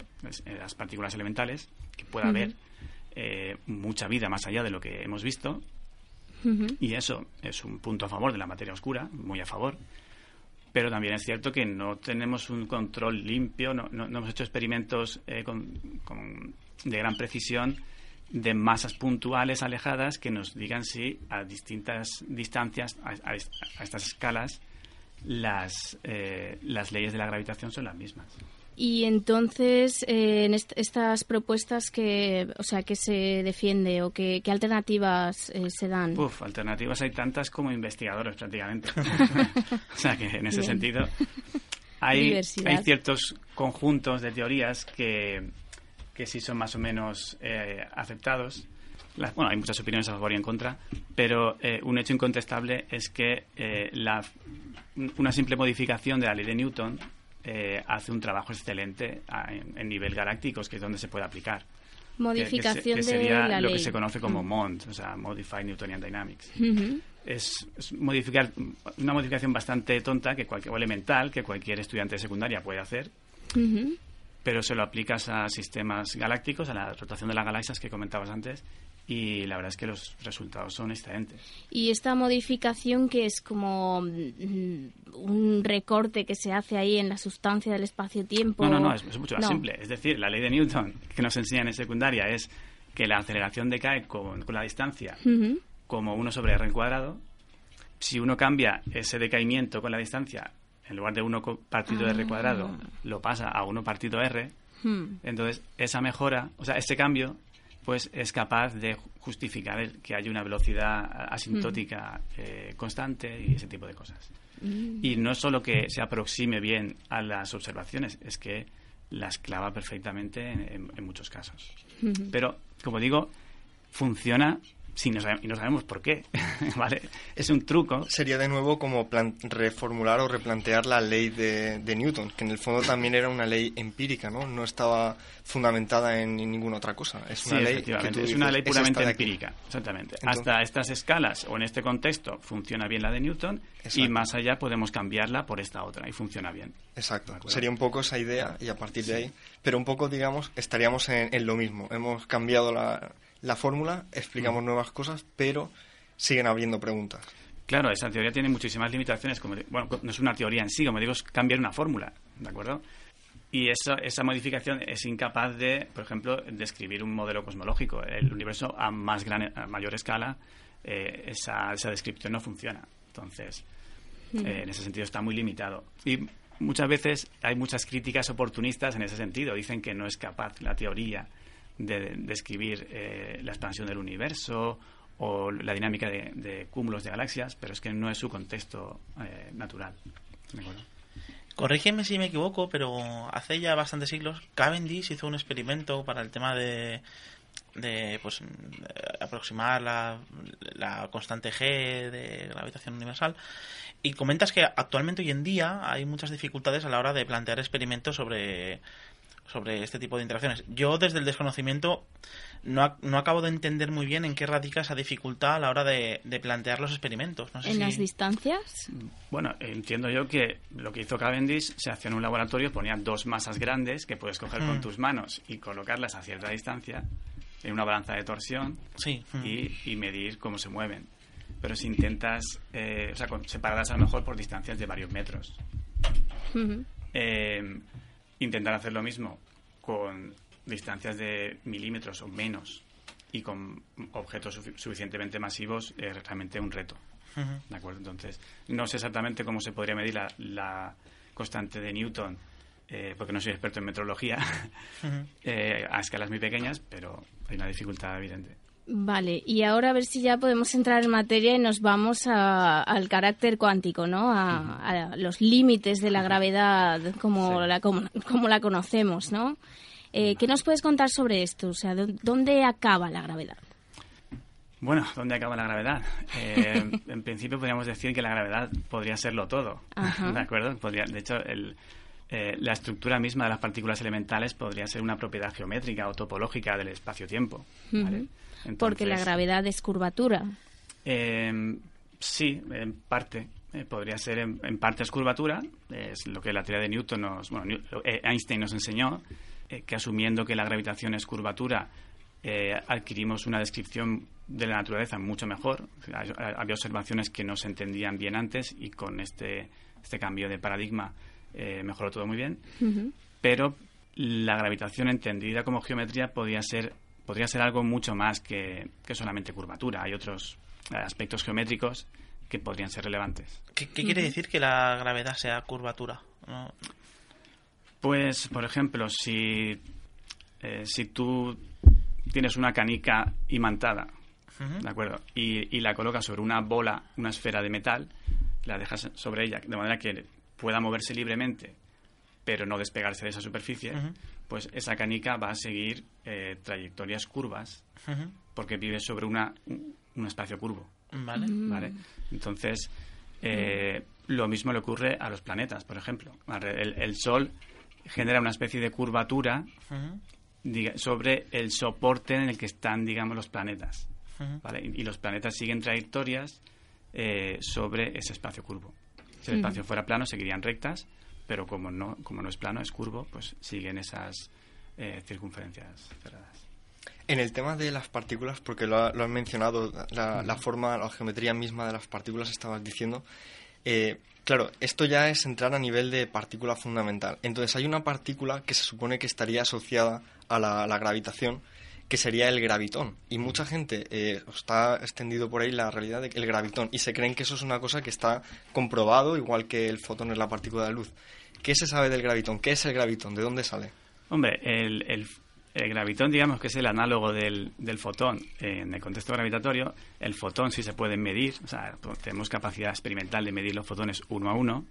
eh, las partículas elementales, que pueda haber eh, mucha vida más allá de lo que hemos visto. Y eso es un punto a favor de la materia oscura, muy a favor. Pero también es cierto que no tenemos un control limpio, no, no- hemos hecho experimentos eh, con- con- de gran precisión de masas puntuales alejadas que nos digan si a distintas distancias, a, a estas escalas, las, eh, las leyes de la gravitación son las mismas. Y entonces, eh, en est- estas propuestas que, o sea, que se defiende o qué alternativas eh, se dan. Uf, alternativas hay tantas como investigadores prácticamente. o sea que en ese Bien. sentido hay, hay ciertos conjuntos de teorías que, que sí son más o menos eh, aceptados. Las- bueno, hay muchas opiniones a favor y en contra, pero eh, un hecho incontestable es que eh, la, una simple modificación de la ley de Newton eh, hace un trabajo excelente a- en, en nivel galáctico, que es donde se puede aplicar. Que- que se- Modificación que sería de la lo ley. que se conoce como. MOND, o sea, Modified Newtonian Dynamics es, es modificar una modificación bastante tonta que cualquier, o elemental que cualquier estudiante de secundaria puede hacer, pero se lo aplicas a sistemas galácticos, a la rotación de las galaxias que comentabas antes, y la verdad es que los resultados son excelentes. Y esta modificación que es como mm, un recorte que se hace ahí en la sustancia del espacio-tiempo. No, no, no, es, es mucho más No. simple. Es decir, la ley de Newton que nos enseñan en secundaria es que la aceleración decae con, con la distancia como 1 sobre r cuadrado. Si uno cambia ese decaimiento con la distancia, en lugar de 1 partido Ah. r cuadrado, lo pasa a 1 partido r, Hmm. Entonces, esa mejora, o sea, ese cambio, pues es capaz de ju- justificar el- que haya una velocidad asintótica eh, constante y ese tipo de cosas. Y no solo que se aproxime bien a las observaciones, es que las clava perfectamente en, en- en muchos casos. Pero, como digo, funciona sin no y no sabemos por qué. ¿vale? Es un truco. Sería de nuevo como plan- reformular o replantear la ley de, de Newton, que en el fondo también era una ley empírica, ¿no? No estaba fundamentada en ninguna otra cosa. Es Sí, una ley que es una ley "Es puramente esta de aquí". empírica, exactamente. Entonces- Hasta estas escalas o en este contexto funciona bien la de Newton y más allá podemos cambiarla por esta otra y funciona bien. Exacto. Sería un poco esa idea y a partir de ahí, pero un poco, digamos, estaríamos en, en lo mismo. Hemos cambiado la, la fórmula, explicamos Mm. nuevas cosas, pero siguen habiendo preguntas. Claro, esa teoría tiene muchísimas limitaciones. Como, bueno, no es una teoría en sí, como digo, es cambiar una fórmula, ¿de acuerdo? Y eso, esa modificación es incapaz de, por ejemplo, describir un modelo cosmológico. El universo a, más gran, a mayor escala, eh, esa, esa descripción no funciona. Entonces, eh, en ese sentido está muy limitado. Y muchas veces hay muchas críticas oportunistas en ese sentido. Dicen que no es capaz la teoría de describir eh, la expansión del universo o la dinámica de, cúmulos de galaxias, pero es que no es su contexto eh, natural. Corrígeme si me equivoco, pero hace ya bastantes siglos Cavendish hizo un experimento para el tema de, de pues aproximar la, la constante G de gravitación universal y comentas que actualmente hoy en día hay muchas dificultades a la hora de plantear experimentos sobre sobre este tipo de interacciones. Yo desde el desconocimiento no, no acabo de entender muy bien en qué radica esa dificultad a la hora de, de plantear los experimentos. No sé ¿En si- las distancias? Bueno, entiendo yo que lo que hizo Cavendish se hacía en un laboratorio, ponía dos masas grandes que puedes coger con Mm. tus manos y colocarlas a cierta distancia en una balanza de torsión Sí. mm. y, y medir cómo se mueven. Pero si intentas, eh, o sea, con- separarlas a lo mejor por distancias de varios metros. Eh, intentar hacer lo mismo con distancias de milímetros o menos y con objetos sufi- suficientemente masivos es realmente un reto. ¿De acuerdo? Entonces, no sé exactamente cómo se podría medir la, la constante de Newton, eh, porque no soy experto en metrología, eh, a escalas muy pequeñas, pero hay una dificultad evidente. Vale, y ahora a ver si ya podemos entrar en materia y nos vamos a- al carácter cuántico, ¿no? A, a los límites de la gravedad como, Sí. la, como, como la conocemos, ¿no? Eh, ¿Qué nos puedes contar sobre esto? O sea, ¿dó- ¿dónde acaba la gravedad? Bueno, ¿dónde acaba la gravedad? Eh, en principio podríamos decir que la gravedad podría serlo todo, Ajá. ¿de acuerdo? Podría, de hecho, el, eh, la estructura misma de las partículas elementales podría ser una propiedad geométrica o topológica del espacio-tiempo. ¿vale? Ujú. Porque la Entonces, gravedad es curvatura. Eh, sí, en parte. Eh, podría ser en, en parte es curvatura, es lo que la teoría de Newton nos, bueno, eh, Einstein nos enseñó, eh, que asumiendo que la gravitación es curvatura, eh, adquirimos una descripción de la naturaleza mucho mejor. Había observaciones que no se entendían bien antes y con este, este cambio de paradigma eh, mejoró todo muy bien. Ujú. Pero la gravitación entendida como geometría podría ser, podría ser algo mucho más que, que solamente curvatura. Hay otros eh, aspectos geométricos que podrían ser relevantes. ¿Qué, qué quiere decir que la gravedad sea curvatura? No- Pues, por ejemplo, si, eh, si tú tienes una canica imantada. ¿de acuerdo? Y, y la colocas sobre una bola, una esfera de metal, la dejas sobre ella de manera que pueda moverse libremente pero no despegarse de esa superficie, pues esa canica va a seguir eh, trayectorias curvas porque vive sobre una, un espacio curvo. Vale. ¿vale? Entonces, eh, lo mismo le ocurre a los planetas, por ejemplo. El, el Sol genera una especie de curvatura diga- sobre el soporte en el que están, digamos, los planetas. ¿vale? Y, y los planetas siguen trayectorias eh, sobre ese espacio curvo. Si el espacio fuera plano, seguirían rectas, pero como no, como no es plano, es curvo, pues siguen esas eh, circunferencias cerradas. En el tema de las partículas, porque lo, ha- lo han mencionado, la, la forma, la geometría misma de las partículas, estabas diciendo. eh, claro, esto ya es entrar a nivel de partícula fundamental. Entonces hay una partícula que se supone que estaría asociada a la, a la gravitación, que sería el gravitón. Y mucha gente eh, está extendido por ahí la realidad de que el gravitón y se creen que eso es una cosa que está comprobado, igual que el fotón es la partícula de luz. ¿Qué se sabe del gravitón? ¿Qué es el gravitón? ¿De dónde sale? Hombre, el, gravitón, digamos que es el análogo del, fotón en el contexto gravitatorio. El fotón sí se puede medir, o sea, tenemos capacidad experimental de medir los fotones uno a uno.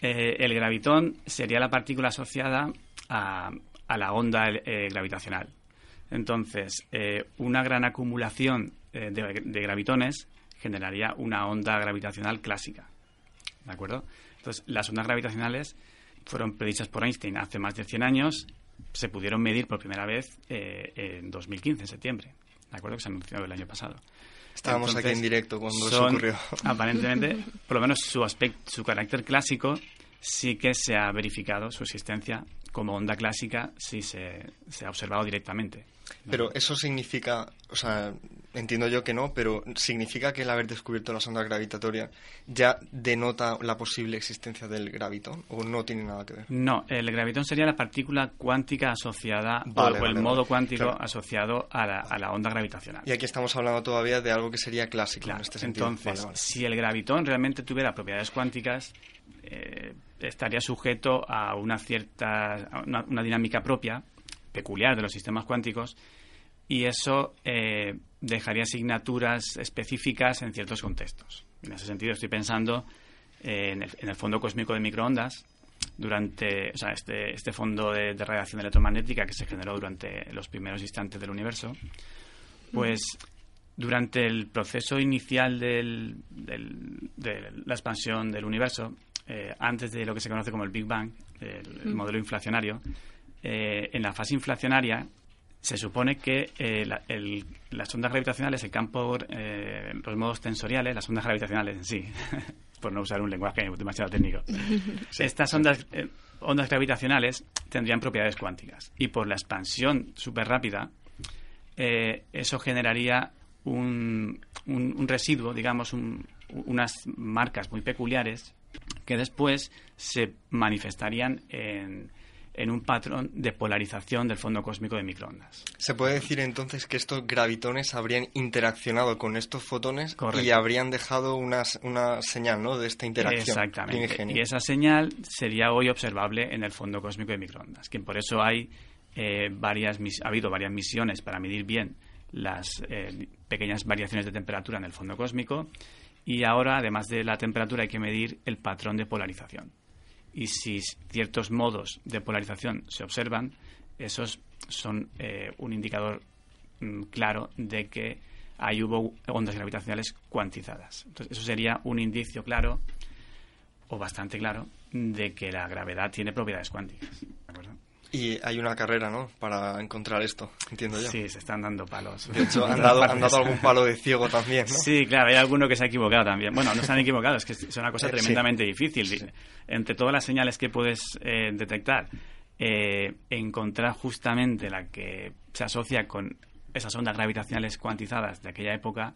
Eh, el gravitón sería la partícula asociada a, la onda eh, gravitacional. Entonces, eh, una gran acumulación de gravitones generaría una onda gravitacional clásica. ¿De acuerdo? Entonces, las ondas gravitacionales fueron predichas por Einstein hace más de 100 años, se pudieron medir por primera vez eh, en 2015, en septiembre. ¿De acuerdo? Que se anunció el año pasado. Estábamos aquí en directo cuando eso son, ocurrió. Aparentemente, por lo menos su aspecto, su carácter clásico sí que se ha verificado su existencia como onda clásica, sí se, se ha observado directamente. Pero eso significa, o sea, entiendo yo que no, pero significa que el haber descubierto las ondas gravitatorias ya denota la posible existencia del gravitón o no tiene nada que ver. No, el gravitón sería la partícula cuántica asociada o- Vale, o, vale, el vale. modo cuántico Claro. asociado a la, a la onda gravitacional. Y aquí estamos hablando todavía de algo que sería clásico Claro, en este sentido. Entonces, si el gravitón realmente tuviera propiedades cuánticas, eh, estaría sujeto a una cierta a una, una dinámica propia, peculiar de los sistemas cuánticos, y eso eh, dejaría asignaturas específicas en ciertos contextos. En ese sentido, estoy pensando eh, en, el, en el fondo cósmico de microondas, durante o sea, este, este fondo de, de radiación electromagnética que se generó durante los primeros instantes del universo, pues durante el proceso inicial del- del- de la expansión del universo, eh, antes de lo que se conoce como el Big Bang, el, el modelo inflacionario, eh, en la fase inflacionaria se supone que eh, la- el- las ondas gravitacionales, el campo, eh, los modos tensoriales, las ondas gravitacionales en sí, por no usar un lenguaje demasiado técnico, estas ondas, eh, ondas gravitacionales tendrían propiedades cuánticas. Y por la expansión súper rápida eh, eso generaría un, un- un residuo, digamos, un- unas marcas muy peculiares que después se manifestarían en, en un patrón de polarización del fondo cósmico de microondas. Se puede decir entonces que estos gravitones habrían interaccionado con estos fotones Correcto. y habrían dejado una, una señal ¿no? de esta interacción. Exactamente. primigenia. Y esa señal sería hoy observable en el fondo cósmico de microondas, que por eso hay eh, varias ha habido varias misiones para medir bien las eh, pequeñas variaciones de temperatura en el fondo cósmico y ahora, además de la temperatura, hay que medir el patrón de polarización. Y si ciertos modos de polarización se observan, esos son eh, un indicador mm, claro de que ahí hubo ondas gravitacionales cuantizadas. Entonces, eso sería un indicio claro o bastante claro de que la gravedad tiene propiedades cuánticas. Y hay una carrera, ¿no? Para encontrar esto, entiendo yo. Sí, se están dando palos. De hecho, han dado, han algún palo de ciego también, ¿no? Sí, claro, hay alguno que se ha equivocado también. Bueno, no se han equivocado, es que es una cosa Eh, sí. tremendamente difícil. Entre todas las señales que puedes eh, detectar, eh, encontrar justamente la que se asocia con esas ondas gravitacionales cuantizadas de aquella época,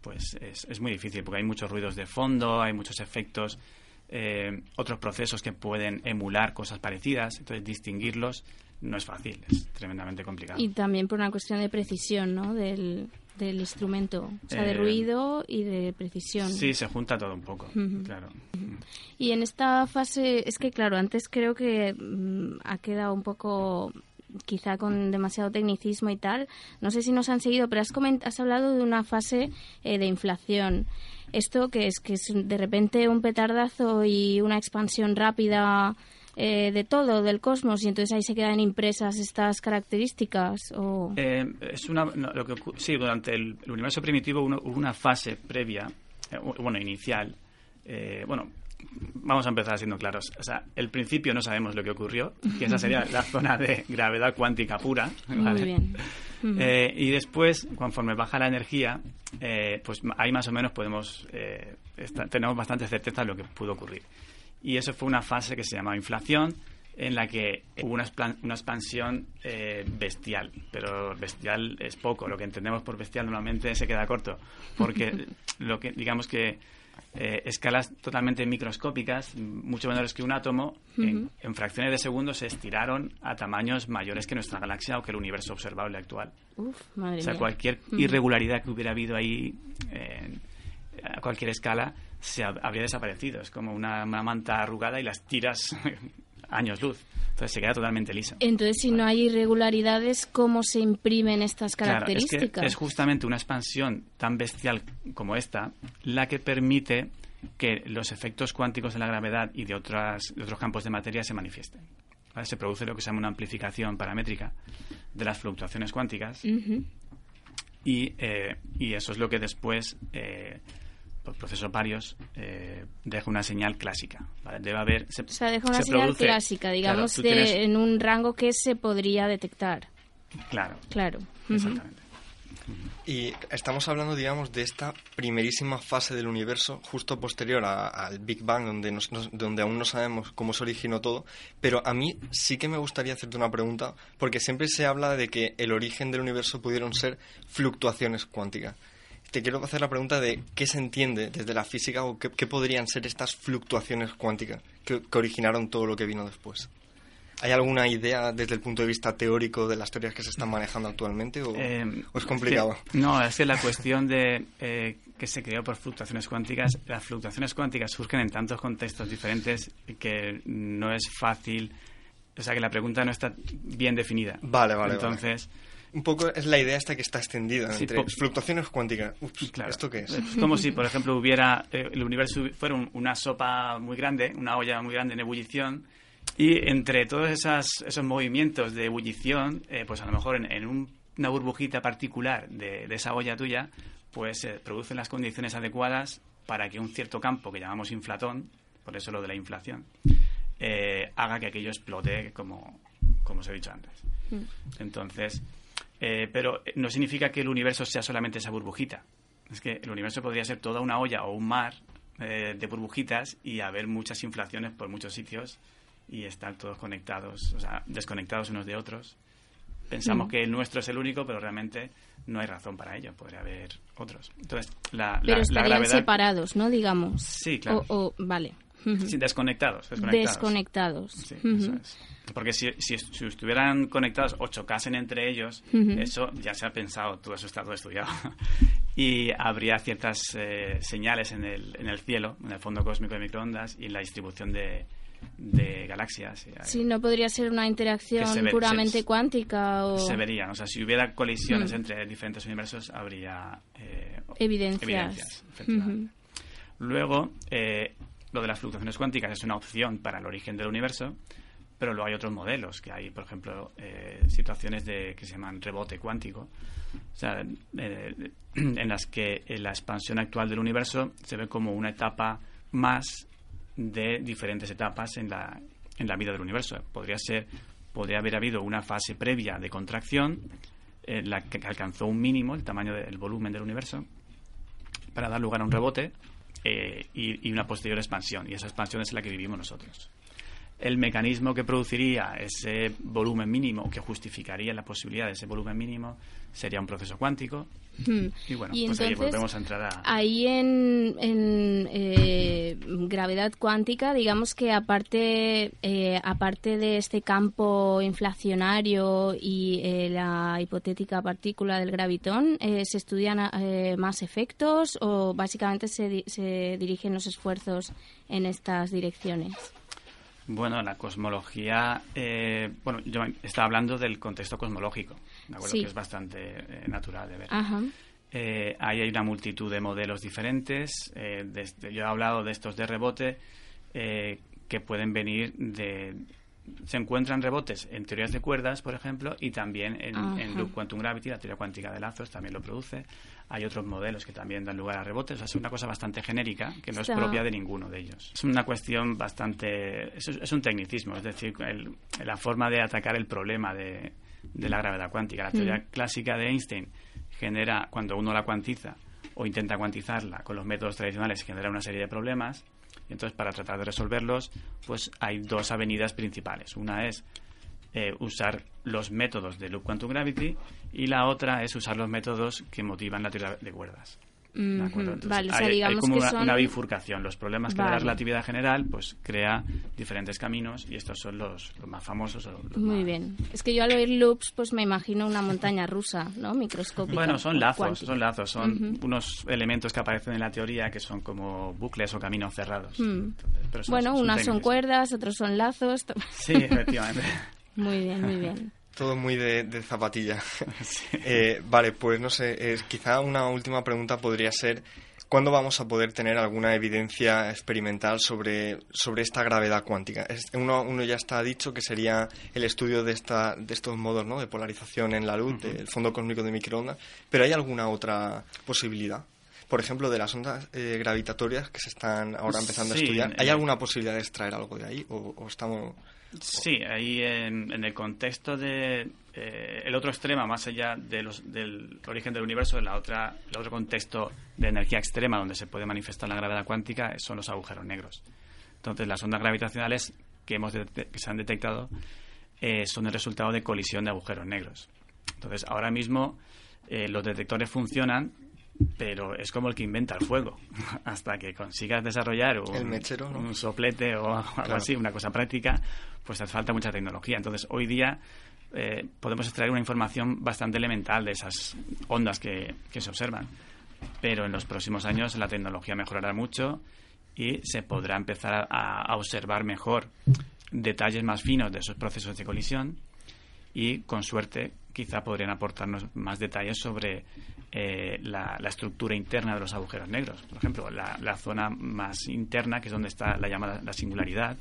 pues es, es muy difícil, porque hay muchos ruidos de fondo, hay muchos efectos, eh, otros procesos que pueden emular cosas parecidas, entonces distinguirlos no es fácil, es tremendamente complicado. Y también por una cuestión de precisión, ¿no? Del, del instrumento. O sea, de Eh, ruido y de precisión. Sí, se junta todo un poco, Ujú. claro. Y en esta fase, es que claro, antes creo que mm, ha quedado un poco quizá con demasiado tecnicismo y tal. No sé si nos han seguido, pero has, has hablado de una fase eh, de inflación. Esto que es que es de repente un petardazo y una expansión rápida eh, de todo, del cosmos, y entonces ahí se quedan impresas estas características. O... Eh, es una, no, lo que, sí, durante el, universo primitivo hubo una fase previa, eh, bueno, inicial. eh, bueno, vamos a empezar siendo claros. O sea, el principio no sabemos lo que ocurrió, que esa sería la zona de gravedad cuántica pura. Muy ¿vale? bien. Ujú. Eh, y después, conforme baja la energía, eh, pues ahí más o menos podemos eh, tenemos bastante certeza de lo que pudo ocurrir. Y eso fue una fase que se llamaba inflación, en la que hubo una, una expansión eh, bestial. Pero bestial es poco. Lo que entendemos por bestial normalmente se queda corto. Porque lo que, digamos que eh, escalas totalmente microscópicas, mucho menores que un átomo, en, en fracciones de segundos se estiraron a tamaños mayores que nuestra galaxia o que el universo observable actual. Uf, madre O sea, mía. cualquier irregularidad que hubiera habido ahí eh, a cualquier escala se hab- habría desaparecido. Es como una, una manta arrugada y las tiras años luz. Entonces se queda totalmente lisa. Entonces, si no hay irregularidades, ¿cómo se imprimen estas Claro, es características? que es justamente una expansión tan bestial como esta la que permite que los efectos cuánticos de la gravedad y de, otras, de otros campos de materia se manifiesten. ¿Vale? Se produce lo que se llama una amplificación paramétrica de las fluctuaciones cuánticas y, eh, y eso es lo que después, eh, por procesos varios, eh, deja una señal clásica. ¿vale? Debe haber... Se, O sea, deja una se señal produce- clásica, digamos, Claro, de- tienes- en un rango que se podría detectar. claro, Claro. Exactamente. Y estamos hablando, digamos, de esta primerísima fase del universo, justo posterior a- al Big Bang, donde, nos- nos- donde aún no sabemos cómo se originó todo. Pero a mí sí que me gustaría hacerte una pregunta, porque siempre se habla de que el origen del universo pudieron ser fluctuaciones cuánticas. Te quiero hacer la pregunta de qué se entiende desde la física o qué, qué podrían ser estas fluctuaciones cuánticas que, que originaron todo lo que vino después. ¿Hay alguna idea desde el punto de vista teórico de las teorías que se están manejando actualmente o, Eh, o es complicado? que- no, es que la cuestión de eh, que se creó por fluctuaciones cuánticas, las fluctuaciones cuánticas surgen en tantos contextos diferentes que no es fácil, o sea que la pregunta no está bien definida. Vale, vale, Entonces, Un poco es la idea esta que está extendida Sí, entre fluctuaciones cuánticas. Ups, claro, ¿esto qué es? Es como si, por ejemplo, hubiera eh, el universo fuera un- una sopa muy grande, una olla muy grande en ebullición, y entre todos esas, esos movimientos de ebullición, eh, pues a lo mejor en, en un- una burbujita particular de, de esa olla tuya, pues se producen las condiciones adecuadas para que un cierto campo que llamamos inflatón, por eso lo de la inflación, eh, haga que aquello explote como, como os he dicho antes. Entonces, eh, pero no significa que el universo sea solamente esa burbujita. Es que el universo podría ser toda una olla o un mar eh, de burbujitas y haber muchas inflaciones por muchos sitios y estar todos conectados, o sea, desconectados unos de otros. Pensamos Mm. que el nuestro es el único, pero realmente no hay razón para ello. Podría haber otros. Entonces, la, la- Pero la estarían gravedad... separados, ¿no? Digamos. Sí, claro. O, o- vale. Sí, desconectados. Desconectados. Desconectados. Sí, Ujú. eso es. Porque si, si, si estuvieran conectados o chocasen entre ellos, eso ya se ha pensado, todo eso está todo estudiado. y habría ciertas eh, señales en el, en el cielo, en el fondo cósmico de microondas y en la distribución de, de galaxias. Sí, no podría ser una interacción Que se ve- puramente se- cuántica o Se verían, o sea, si hubiera colisiones Mm. entre diferentes universos, habría eh, evidencias. Luego, eh, lo de las fluctuaciones cuánticas es una opción para el origen del universo, pero luego hay otros modelos, que hay, por ejemplo, eh, situaciones de, que se llaman rebote cuántico, eh, en las que eh, la expansión actual del universo se ve como una etapa más de diferentes etapas en la, en la vida del universo. Podría ser, podría haber habido una fase previa de contracción, en la que alcanzó un mínimo, el tamaño del volumen del universo, para dar lugar a un rebote eh, y, y una posterior expansión. Y esa expansión es la que vivimos nosotros. El mecanismo que produciría ese volumen mínimo, que justificaría la posibilidad de ese volumen mínimo, sería un proceso cuántico. Hmm. Y bueno, Y pues ahí entonces, volvemos a entrar a... Ahí en, en, eh, gravedad cuántica, digamos que aparte, eh, aparte de este campo inflacionario y eh, la hipotética partícula del gravitón, eh, ¿se estudian eh, más efectos o básicamente se, se dirigen los esfuerzos en estas direcciones? Bueno, la cosmología, eh, bueno, yo estaba hablando del contexto cosmológico, ¿de acuerdo? Sí. Que es bastante eh, natural de ver. Ajá. Eh, ahí hay una multitud de modelos diferentes. eh, desde- yo he hablado de estos de rebote, eh, que pueden venir de, se encuentran rebotes en teorías de cuerdas, por ejemplo, y también en, en, loop quantum gravity, la teoría cuántica de lazos también lo produce. Hay otros modelos que también dan lugar a rebotes. O sea, es una cosa bastante genérica que no es propia de ninguno de ellos. Es una cuestión bastante. Es, un tecnicismo, es decir, la forma de atacar el problema de, de la gravedad cuántica. La teoría mm. clásica de Einstein genera, cuando uno la cuantiza o intenta cuantizarla con los métodos tradicionales, genera una serie de problemas entonces, para tratar de resolverlos, pues hay dos avenidas principales. Una es eh, usar los métodos de Loop Quantum Gravity y la otra es usar los métodos que motivan la teoría de cuerdas vale, hay, como una, bifurcación. Los problemas que da la relatividad general, pues crea diferentes caminos y estos son los, más famosos. Muy bien. Es que yo al oír loops, pues me imagino una montaña rusa, ¿no? Microscópica. Bueno, son lazos, son lazos, son unos elementos que aparecen en la teoría que son como bucles o caminos cerrados. Mm. bueno, unas son cuerdas, otros son lazos. Sí, efectivamente. muy bien, muy bien. Todo muy de, zapatilla. Eh, vale, pues no sé, eh, quizá una última pregunta podría ser, ¿cuándo vamos a poder tener alguna evidencia experimental sobre, sobre esta gravedad cuántica? uno, uno ya está dicho que sería el estudio de, esta, de estos modos ¿no? de polarización en la luz, del fondo cósmico de microondas, pero ¿hay alguna otra posibilidad? por ejemplo, de las ondas eh, gravitatorias que se están ahora empezando a estudiar, ¿hay alguna posibilidad de extraer algo de ahí o estamos Sí, ahí en, el contexto de eh, el otro extremo, más allá de los, del origen del universo, la otra, el otro contexto de energía extrema donde se puede manifestar la gravedad cuántica son los agujeros negros. Entonces, las ondas gravitacionales que, hemos que se han detectado eh, son el resultado de colisión de agujeros negros. Entonces, ahora mismo eh, los detectores funcionan pero es como el que inventa el fuego. Hasta que consigas desarrollar un, soplete o algo así, una cosa práctica, pues hace falta mucha tecnología. Entonces, hoy día eh, podemos extraer una información bastante elemental de esas ondas que, se observan. Pero en los próximos años la tecnología mejorará mucho y se podrá empezar a observar mejor detalles más finos de esos procesos de colisión y, con suerte, quizá podrían aportarnos más detalles sobre eh, la, estructura interna de los agujeros negros. Por ejemplo, la, zona más interna, que es donde está la llamada la singularidad.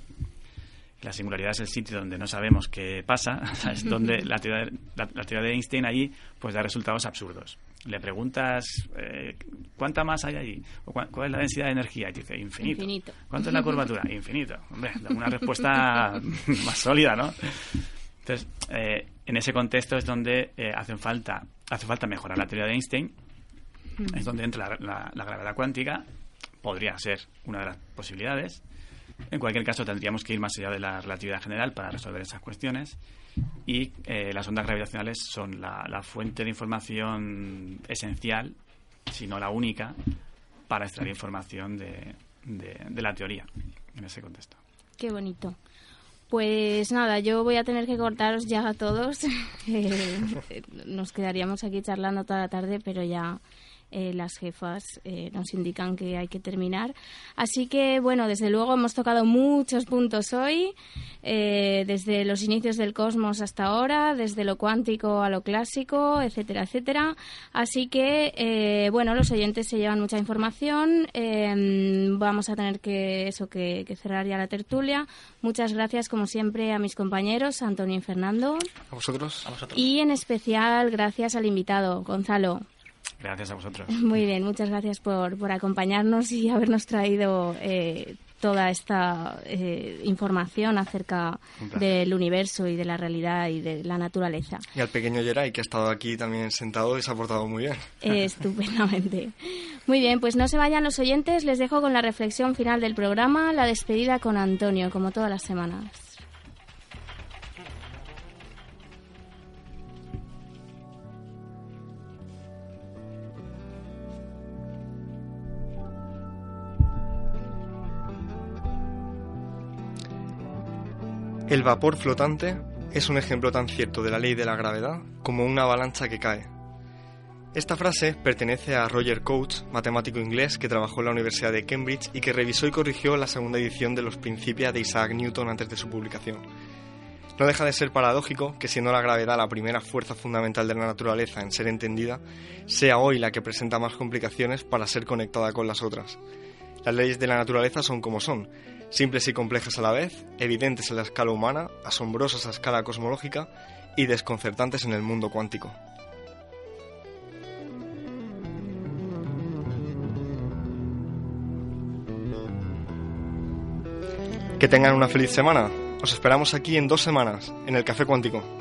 La singularidad es el sitio donde no sabemos qué pasa, es donde la teoría, la, teoría, de Einstein allí pues da resultados absurdos. Le preguntas eh, cuánta masa hay allí, o cuál, es la densidad de energía, y dice infinito. infinito. ¿Cuánto es la curvatura? Infinito. Hombre, una respuesta más sólida, ¿no? Entonces, eh, en ese contexto es donde eh, hacen falta, hace falta mejorar la teoría de Einstein, es donde entra la, gravedad cuántica, podría ser una de las posibilidades. En cualquier caso, tendríamos que ir más allá de la relatividad general para resolver esas cuestiones. Y eh, las ondas gravitacionales son la, fuente de información esencial, si no la única, para extraer información de, de la teoría en ese contexto. Qué bonito. Pues nada, yo voy a tener que cortaros ya a todos. Nos quedaríamos aquí charlando toda la tarde, pero ya eh, las jefas eh, nos indican que hay que terminar. Así que, bueno, desde luego hemos tocado muchos puntos hoy, eh, desde los inicios del cosmos hasta ahora, desde lo cuántico a lo clásico, etcétera, etcétera. Así que, bueno, los oyentes se llevan mucha información. vamos a tener que, eso, que, cerrar ya la tertulia. Muchas gracias, como siempre, a mis compañeros, Antonio y Fernando. A vosotros. A vosotros. Y en especial, gracias al invitado, Gonzalo. Gracias a vosotros. Muy bien, muchas gracias por, por acompañarnos y habernos traído eh, toda esta eh, información acerca del universo y de la realidad y de la naturaleza. Y al pequeño Geray, que ha estado aquí también sentado y se ha portado muy bien. estupendamente. Muy bien, pues no se vayan los oyentes, les dejo con la reflexión final del programa, la despedida con Antonio, como todas las semanas. El vapor flotante es un ejemplo tan cierto de la ley de la gravedad como una avalancha que cae. Esta frase pertenece a Roger Coates, matemático inglés que trabajó en la Universidad de Cambridge y que revisó y corrigió la segunda edición de los Principia de Isaac Newton antes de su publicación. No deja de ser paradójico que siendo la gravedad la primera fuerza fundamental de la naturaleza en ser entendida, sea hoy la que presenta más complicaciones para ser conectada con las otras. Las leyes de la naturaleza son como son, simples y complejas a la vez, evidentes en la escala humana, asombrosas a escala cosmológica y desconcertantes en el mundo cuántico. Que tengan una feliz semana. Os esperamos aquí en dos semanas, en el Café Cuántico.